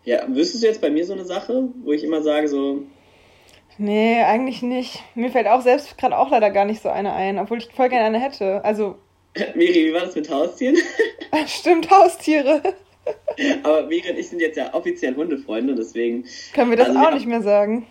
ja, wüsstest du jetzt bei mir so eine Sache, wo ich immer sage, so. Nee, eigentlich nicht. Mir fällt auch selbst gerade auch leider gar nicht so eine ein, obwohl ich voll gerne eine hätte. Also. Miri, wie war das mit Haustieren? Stimmt, Haustiere. Aber Miri und ich sind jetzt ja offiziell Hundefreunde, deswegen. Können wir das also, auch nicht mehr sagen.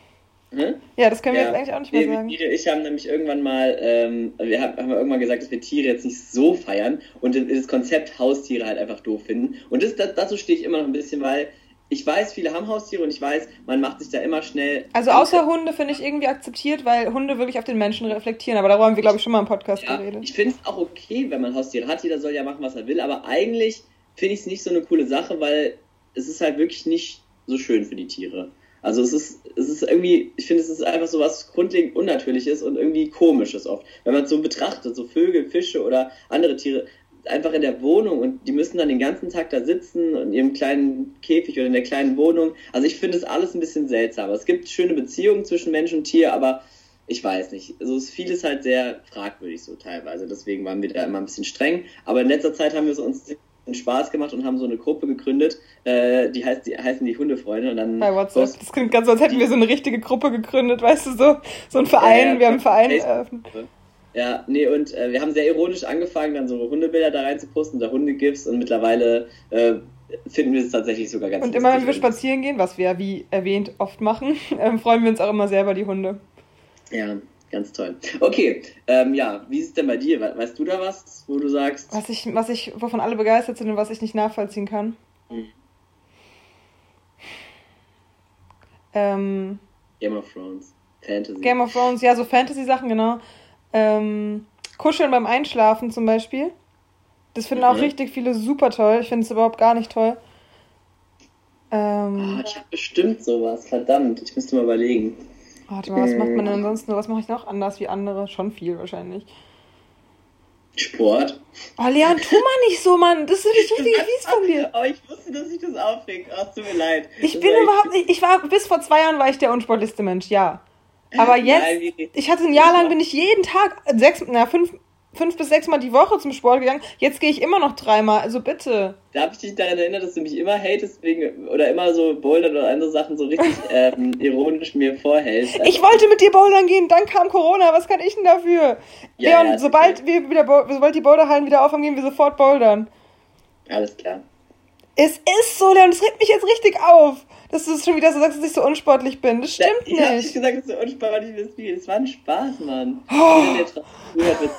Hä? Ja, das können wir ja. jetzt eigentlich auch nicht mehr sagen. Tiere, ich habe nämlich irgendwann mal, ähm, wir haben, haben irgendwann gesagt, dass wir Tiere jetzt nicht so feiern und das Konzept Haustiere halt einfach doof finden. Und das, das, dazu stehe ich immer noch ein bisschen, weil ich weiß, viele haben Haustiere und ich weiß, man macht sich da immer schnell. Also außer Hunde finde ich irgendwie akzeptiert, weil Hunde wirklich auf den Menschen reflektieren. Aber darüber haben wir, glaube ich, schon mal im Podcast ja, geredet. Ich finde es auch okay, wenn man Haustiere hat. Jeder soll ja machen, was er will. Aber eigentlich finde ich es nicht so eine coole Sache, weil es ist halt wirklich nicht so schön für die Tiere. Also es ist, es ist irgendwie, ich finde, es ist einfach so was grundlegend Unnatürliches und irgendwie Komisches oft. Wenn man es so betrachtet, so Vögel, Fische oder andere Tiere, einfach in der Wohnung und die müssen dann den ganzen Tag da sitzen in ihrem kleinen Käfig oder in der kleinen Wohnung. Also ich finde es alles ein bisschen seltsam. Es gibt schöne Beziehungen zwischen Mensch und Tier, aber ich weiß nicht. Also es ist vieles halt sehr fragwürdig so teilweise. Deswegen waren wir da immer ein bisschen streng. Aber in letzter Zeit haben wir es uns Spaß gemacht und haben so eine Gruppe gegründet, äh, die, heißt, die heißen die Hundefreunde und dann. Bei WhatsApp. Das klingt ganz so, als hätten wir so eine richtige Gruppe gegründet, weißt du, so, so ein Verein, ja, ja, wir haben einen Verein eröffnet. Ja, nee, und äh, wir haben sehr ironisch angefangen, dann so Hundebilder da rein zu posten, da Hundegifts und mittlerweile äh, finden wir es tatsächlich sogar ganz Und immer wenn wir spazieren gehen, was wir, wie erwähnt, oft machen, ähm, freuen wir uns auch immer sehr über die Hunde. Ja, Ganz toll. Okay, ähm, ja, wie ist es denn bei dir? Weißt du da was, wo du sagst? Was ich, was ich, wovon alle begeistert sind und was ich nicht nachvollziehen kann? Hm. Ähm, Game of Thrones. Fantasy. Game of Thrones, ja, so Fantasy-Sachen, genau. Ähm, Kuscheln beim Einschlafen zum Beispiel. Das finden mhm. auch richtig viele super toll. Ich finde es überhaupt gar nicht toll. Ähm, oh, ich habe bestimmt sowas, verdammt. Ich müsste mal überlegen. Warte mal, was macht man denn hm. ansonsten? Was mache ich noch anders wie andere? Schon viel wahrscheinlich. Sport. Oh, Leon, tu mal nicht so, Mann. Das ist richtig fies von dir. Aber ich wusste, dass ich das aufregt. Ach, tut mir leid. Ich das bin überhaupt nicht. Ich war bis vor zwei Jahren war ich der unsportlichste Mensch, ja. Aber jetzt, Nein, ich hatte ein Jahr lang, bin ich jeden Tag sechs, na fünf, fünf bis sechs Mal die Woche zum Sport gegangen. Jetzt gehe ich immer noch dreimal. Also bitte. Da habe ich dich daran erinnert, dass du mich immer hatest wegen oder immer so Bouldern oder andere Sachen so richtig ähm, ironisch mir vorhältst. Also ich wollte mit dir Bouldern gehen, dann kam Corona. Was kann ich denn dafür? Ja, Leon, ja, sobald wir wieder sobald die Boulderhallen wieder aufhaben, gehen wir sofort bouldern. Alles klar. Es ist so, Leon, das regt mich jetzt richtig auf dass du es schon wieder so sagst, dass ich so unsportlich bin. Das stimmt ich nicht. Ich gesagt, dass du unsportlich bist. Es war ein Spaß, Mann. Oh.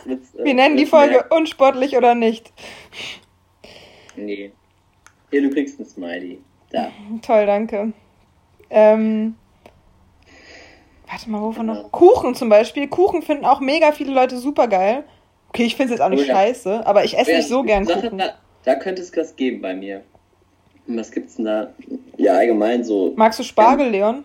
Mit, Wir nennen die Folge mehr. unsportlich oder nicht. Nee. Hier, du kriegst ein Smiley. Da. Toll, danke. Ähm, warte mal, wovon noch? Kuchen zum Beispiel. Kuchen finden auch mega viele Leute super geil. Okay, ich finde es jetzt auch nicht oh, scheiße, aber ich esse nicht so gern Kuchen. Da, da könnte es was geben bei mir. Was gibt's denn da? Ja, allgemein so. Magst du Spargel, ähm, Leon?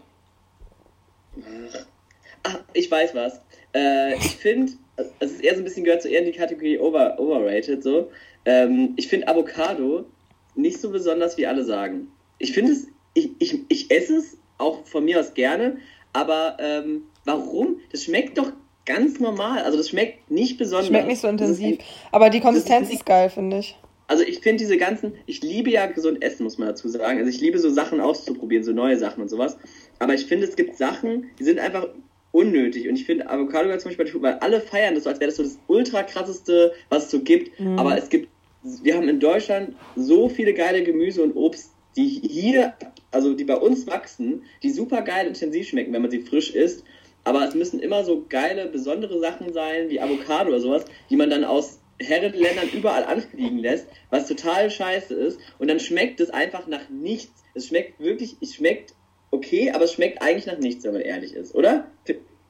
Ach, ich weiß was. Äh, ich finde, es ist eher so ein bisschen gehört zu eher in die Kategorie over, overrated so. Ähm, ich finde Avocado nicht so besonders, wie alle sagen. Ich finde es, ich, ich, ich esse es auch von mir aus gerne, aber ähm, warum? Das schmeckt doch ganz normal. Also das schmeckt nicht besonders. Schmeckt nicht so intensiv. Aber die Konsistenz ist, ist geil, finde ich also ich finde diese ganzen, ich liebe ja gesund essen, muss man dazu sagen. Also ich liebe so Sachen auszuprobieren, so neue Sachen und sowas. Aber ich finde, es gibt Sachen, die sind einfach unnötig. Und ich finde Avocado zum Beispiel, weil alle feiern das so, als wäre das so das ultra krasseste, was es so gibt. Mhm. Aber es gibt, wir haben in Deutschland so viele geile Gemüse- und Obst die hier, also die bei uns wachsen, die super geil intensiv schmecken, wenn man sie frisch isst. Aber es müssen immer so geile, besondere Sachen sein, wie Avocado oder sowas, die man dann aus Herrenländern überall anfliegen lässt, was total scheiße ist. Und dann schmeckt es einfach nach nichts. Es schmeckt wirklich, es schmeckt okay, aber es schmeckt eigentlich nach nichts, wenn man ehrlich ist, oder?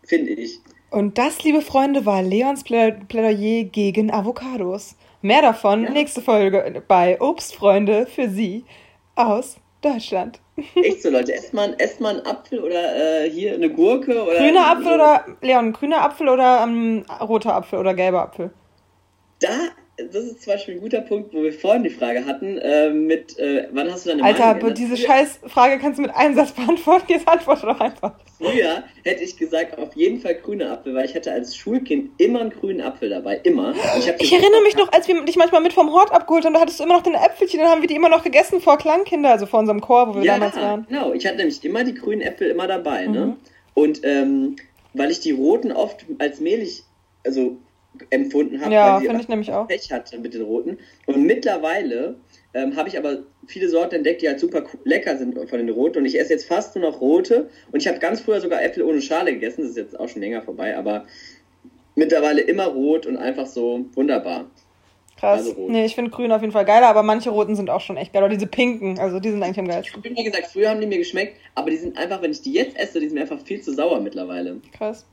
Finde ich. Und das, liebe Freunde, war Leons Plädoyer gegen Avocados. Mehr davon ja. nächste Folge bei Obstfreunde für Sie aus Deutschland. Echt so, Leute, esst mal, esst mal einen Apfel oder äh, hier eine Gurke oder. Grüner Apfel oder, Leon, grüner Apfel oder ähm, roter Apfel oder gelber Apfel? Da das ist zum Beispiel ein guter Punkt, wo wir vorhin die Frage hatten, äh, mit, äh, wann hast du deine Alter, Meinung diese scheiß Frage kannst du mit einem Satz beantworten, jetzt antworte doch einfach. Früher hätte ich gesagt, auf jeden Fall grüne Apfel, weil ich hatte als Schulkind immer einen grünen Apfel dabei, immer. ich, ich erinnere mich noch, als wir dich manchmal mit vom Hort abgeholt haben, da hattest du immer noch deine Äpfelchen, dann haben wir die immer noch gegessen vor Klangkinder, also vor unserem Chor, wo wir ja, damals waren. genau, ich hatte nämlich immer die grünen Äpfel immer dabei, ne? mhm. ne? Und ähm, weil ich die roten oft als mehlig, also empfunden habe, ja, weil ich nämlich auch. Pech hatte mit den roten. Und mittlerweile ähm, habe ich aber viele Sorten entdeckt, die halt super lecker sind von den roten. Und ich esse jetzt fast nur noch rote. Und ich habe ganz früher sogar Äpfel ohne Schale gegessen. Das ist jetzt auch schon länger vorbei, aber mittlerweile immer rot und einfach so wunderbar. Krass. Also nee, ich finde grün auf jeden Fall geiler, aber manche roten sind auch schon echt geil. Oder diese pinken, also die sind eigentlich am geilsten. Ich habe gesagt, früher haben die mir geschmeckt, aber die sind einfach, wenn ich die jetzt esse, die sind mir einfach viel zu sauer mittlerweile. Krass.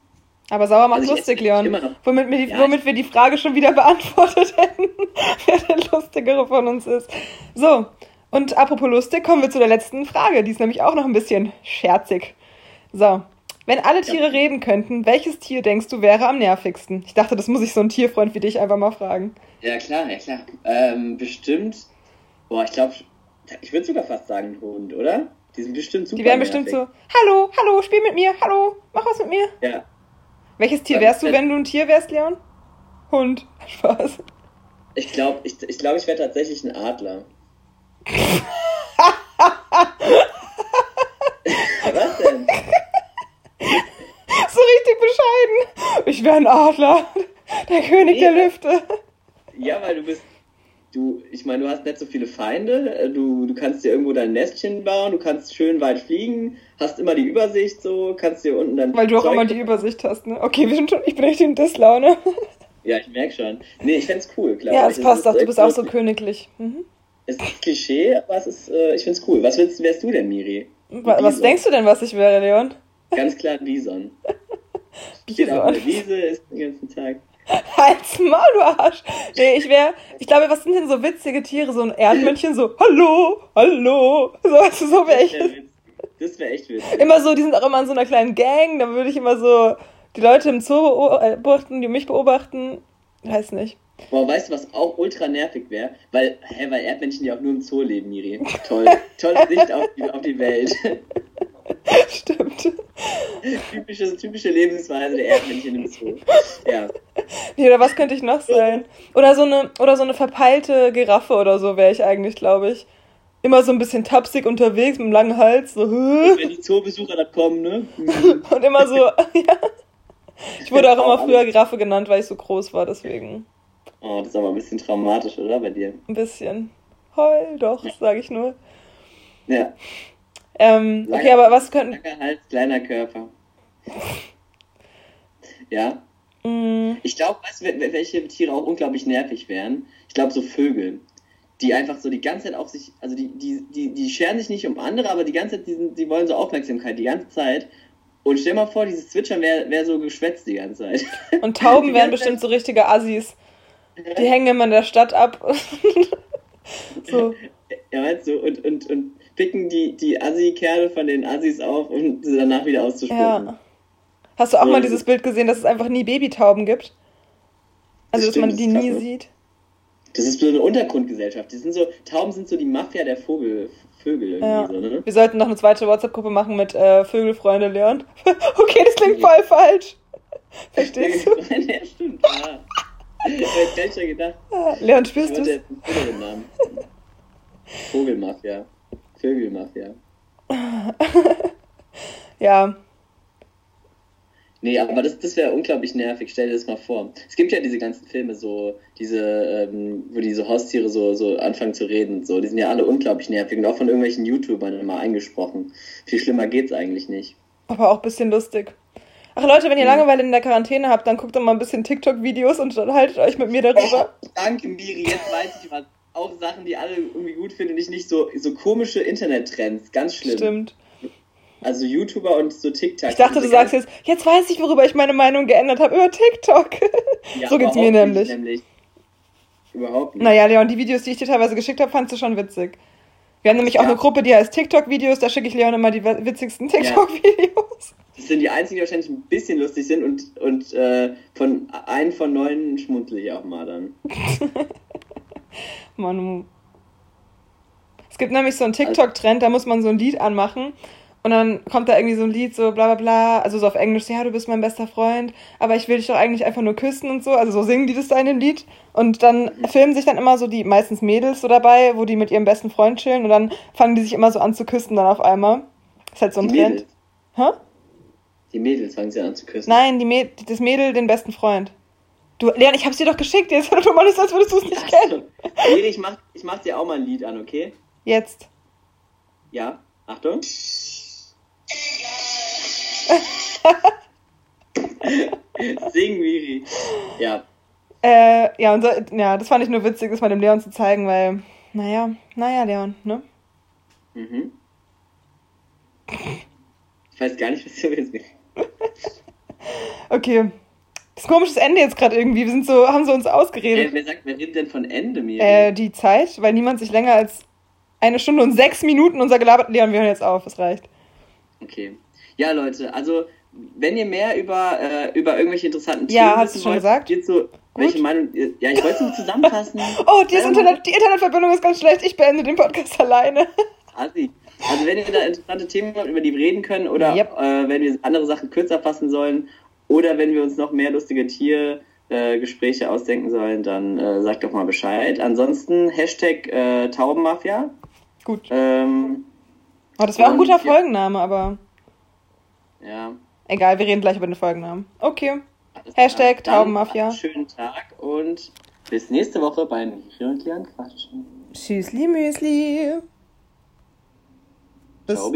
Aber sauer macht also lustig, Leon. Womit wir, die, ja, womit wir die Frage schon wieder beantwortet hätten, wer der lustigere von uns ist. So, und apropos lustig, kommen wir zu der letzten Frage. Die ist nämlich auch noch ein bisschen scherzig. So, wenn alle Tiere ja. reden könnten, welches Tier denkst du wäre am nervigsten? Ich dachte, das muss ich so ein Tierfreund wie dich einfach mal fragen. Ja, klar, ja, klar. Ähm, bestimmt, boah, ich glaube, ich würde sogar fast sagen Hund, oder? Die sind bestimmt super Die wären bestimmt nervig. so, hallo, hallo, spiel mit mir, hallo, mach was mit mir. Ja, welches Tier wärst du, wenn du ein Tier wärst, Leon? Hund. Spaß. Ich glaube, ich, ich, glaub, ich wäre tatsächlich ein Adler. Was denn? So richtig bescheiden. Ich wäre ein Adler. Der König nee, der Lüfte. Ja, weil du bist du, ich meine, du hast nicht so viele Feinde, äh, du, du kannst dir irgendwo dein Nestchen bauen, du kannst schön weit fliegen, hast immer die Übersicht so, kannst dir unten dann. Weil du auch immer die Übersicht hast, ne? Okay, wir sind schon, ich bin echt in Dislaune. Ja, ich merke schon. Nee, ich find's cool, klar. Ja, es passt auch, du bist auch so königlich. Mhm. Es ist Klischee, aber es ist, äh, ich find's cool. Was willst, wärst du denn, Miri? Was, was denkst du denn, was ich wäre, Leon? Ganz klar Bison. Bison. Auf der Wiese, ist den ganzen Tag. Halt's Maul, du Arsch. Nee, ich wäre, ich glaube, was sind denn so witzige Tiere? So ein Erdmännchen, so, hallo, hallo. So, weißt du, so wäre ich. Das wäre echt witzig. Immer so, die sind auch immer in so einer kleinen Gang, da würde ich immer so die Leute im Zoo äh, beobachten, die mich beobachten. Weiß nicht. Boah, weißt du, was auch ultra nervig wäre? Weil, hä, weil Erdmännchen ja auch nur im Zoo leben, Miri. Toll. Tolle Sicht auf die, auf die Welt. Stimmt. Typische, typische Lebensweise der Erdmännchen im Zoo. Ja. Nee, oder was könnte ich noch sein? Oder so eine, oder so eine verpeilte Giraffe oder so wäre ich eigentlich, glaube ich. Immer so ein bisschen tapsig unterwegs mit einem langen Hals. So. Und wenn die Zoobesucher da kommen, ne? Und immer so, ja. Ich wurde auch immer früher Giraffe genannt, weil ich so groß war, deswegen. Oh, das ist aber ein bisschen traumatisch, oder, bei dir? Ein bisschen. Heul doch, sage ich nur. Ja. Ähm, okay, aber was könnten. Langer Hals, kleiner Körper. ja? Mm. Ich glaube, weißt du, welche Tiere auch unglaublich nervig wären? Ich glaube, so Vögel. Die einfach so die ganze Zeit auf sich, also die, die, die, die scheren sich nicht um andere, aber die ganze Zeit, die, die wollen so Aufmerksamkeit, die ganze Zeit. Und stell mal vor, dieses Zwitschern wäre wär so geschwätzt die ganze Zeit. Und Tauben wären bestimmt so richtige Assis. Die hängen immer in der Stadt ab. so. Ja, meinst du? Und, und, und picken die, die Assi-Kerle von den Assis auf, um sie danach wieder auszuspucken. Ja. Hast du auch so, mal dieses Bild gesehen, dass es einfach nie Babytauben gibt? Also, das dass man die nie ne? sieht? Das ist so eine Untergrundgesellschaft. Die sind so, Tauben sind so die Mafia der Vogel, Vögel irgendwie ja. so, ne? Wir sollten noch eine zweite WhatsApp-Gruppe machen mit äh, Vögelfreunde Leon. okay, das klingt voll falsch. Verstehst du? ja, stimmt, ja. Ich hab gleich schon gedacht. Leon, spürst du Vogelmafia. Vögelmafia. ja. Nee, aber das, das wäre unglaublich nervig. Stell dir das mal vor. Es gibt ja diese ganzen Filme, so, diese, ähm, wo diese Haustiere so, so anfangen zu reden. So, die sind ja alle unglaublich nervig und auch von irgendwelchen YouTubern immer eingesprochen. Viel schlimmer geht's eigentlich nicht. Aber auch ein bisschen lustig. Ach Leute, wenn ihr Langeweile in der Quarantäne habt, dann guckt doch mal ein bisschen TikTok-Videos und dann haltet euch mit mir darüber. Oh, danke, Miri. Jetzt weiß ich was. Auch Sachen, die alle irgendwie gut finden und ich nicht so, so komische Internet-Trends. Ganz schlimm. Stimmt. Also YouTuber und so TikTok. Ich dachte, du sagst jetzt, jetzt weiß ich, worüber ich meine Meinung geändert habe, über TikTok. Ja, so geht's mir nämlich. nämlich. Überhaupt nicht. Naja, Leon, die Videos, die ich dir teilweise geschickt habe, fandst du schon witzig. Wir haben nämlich ja. auch eine Gruppe, die heißt TikTok-Videos, da schicke ich Leon immer die witzigsten TikTok-Videos. Das sind die einzigen, die wahrscheinlich ein bisschen lustig sind und, und äh, von einem von neun schmunzel ich auch mal dann. Manu. Es gibt nämlich so einen TikTok-Trend, da muss man so ein Lied anmachen und dann kommt da irgendwie so ein Lied, so bla bla bla, also so auf Englisch, ja, du bist mein bester Freund, aber ich will dich doch eigentlich einfach nur küssen und so. Also so singen die das da in dem Lied. Und dann filmen sich dann immer so die meistens Mädels so dabei, wo die mit ihrem besten Freund chillen und dann fangen die sich immer so an zu küssen dann auf einmal. Das ist halt so ein die Trend. Mädels. Hä? Die Mädels fangen sie an zu küssen. Nein, die Mäd das Mädel den besten Freund. Du, Leon, ich hab's dir doch geschickt, jetzt du mal nicht, als würdest du es nicht kennen. Nee, ich mach, ich mach dir auch mal ein Lied an, okay? Jetzt. Ja, Achtung. Sing, Miri. Ja. Äh, ja, und so, ja, das fand ich nur witzig, das mal dem Leon zu zeigen, weil, naja, naja, Leon, ne? Mhm. Ich weiß gar nicht, was du willst. okay. Das komisches Ende jetzt gerade irgendwie. Wir sind so, haben so uns ausgeredet. Äh, wer sagt, wer redet denn von Ende, Miri? Äh, die Zeit, weil niemand sich länger als eine Stunde und sechs Minuten unser gelabert. Leon, wir hören jetzt auf, es reicht. Okay. Ja, Leute, also wenn ihr mehr über, äh, über irgendwelche interessanten Themen ja, hast du schon wollt, gesagt? Geht so, welche Meinung, ja, ich wollte es nur zusammenfassen. oh, die, Internet, die Internetverbindung ist ganz schlecht, ich beende den Podcast alleine. Assi. Also wenn ihr da interessante Themen habt, über die wir reden können, oder yep. äh, wenn wir andere Sachen kürzer fassen sollen, oder wenn wir uns noch mehr lustige Tiergespräche äh, ausdenken sollen, dann äh, sagt doch mal Bescheid. Ansonsten Hashtag äh, Taubenmafia. Gut. Ähm, oh, das wäre auch ein guter Folgenname, aber. Ja. Egal, wir reden gleich über den Folgennamen. Okay. Alles Hashtag Taubenmafia. Schönen Tag und bis nächste Woche beim Miri und Lian Quatschen. Tschüssli Müsli. Bis Ciao,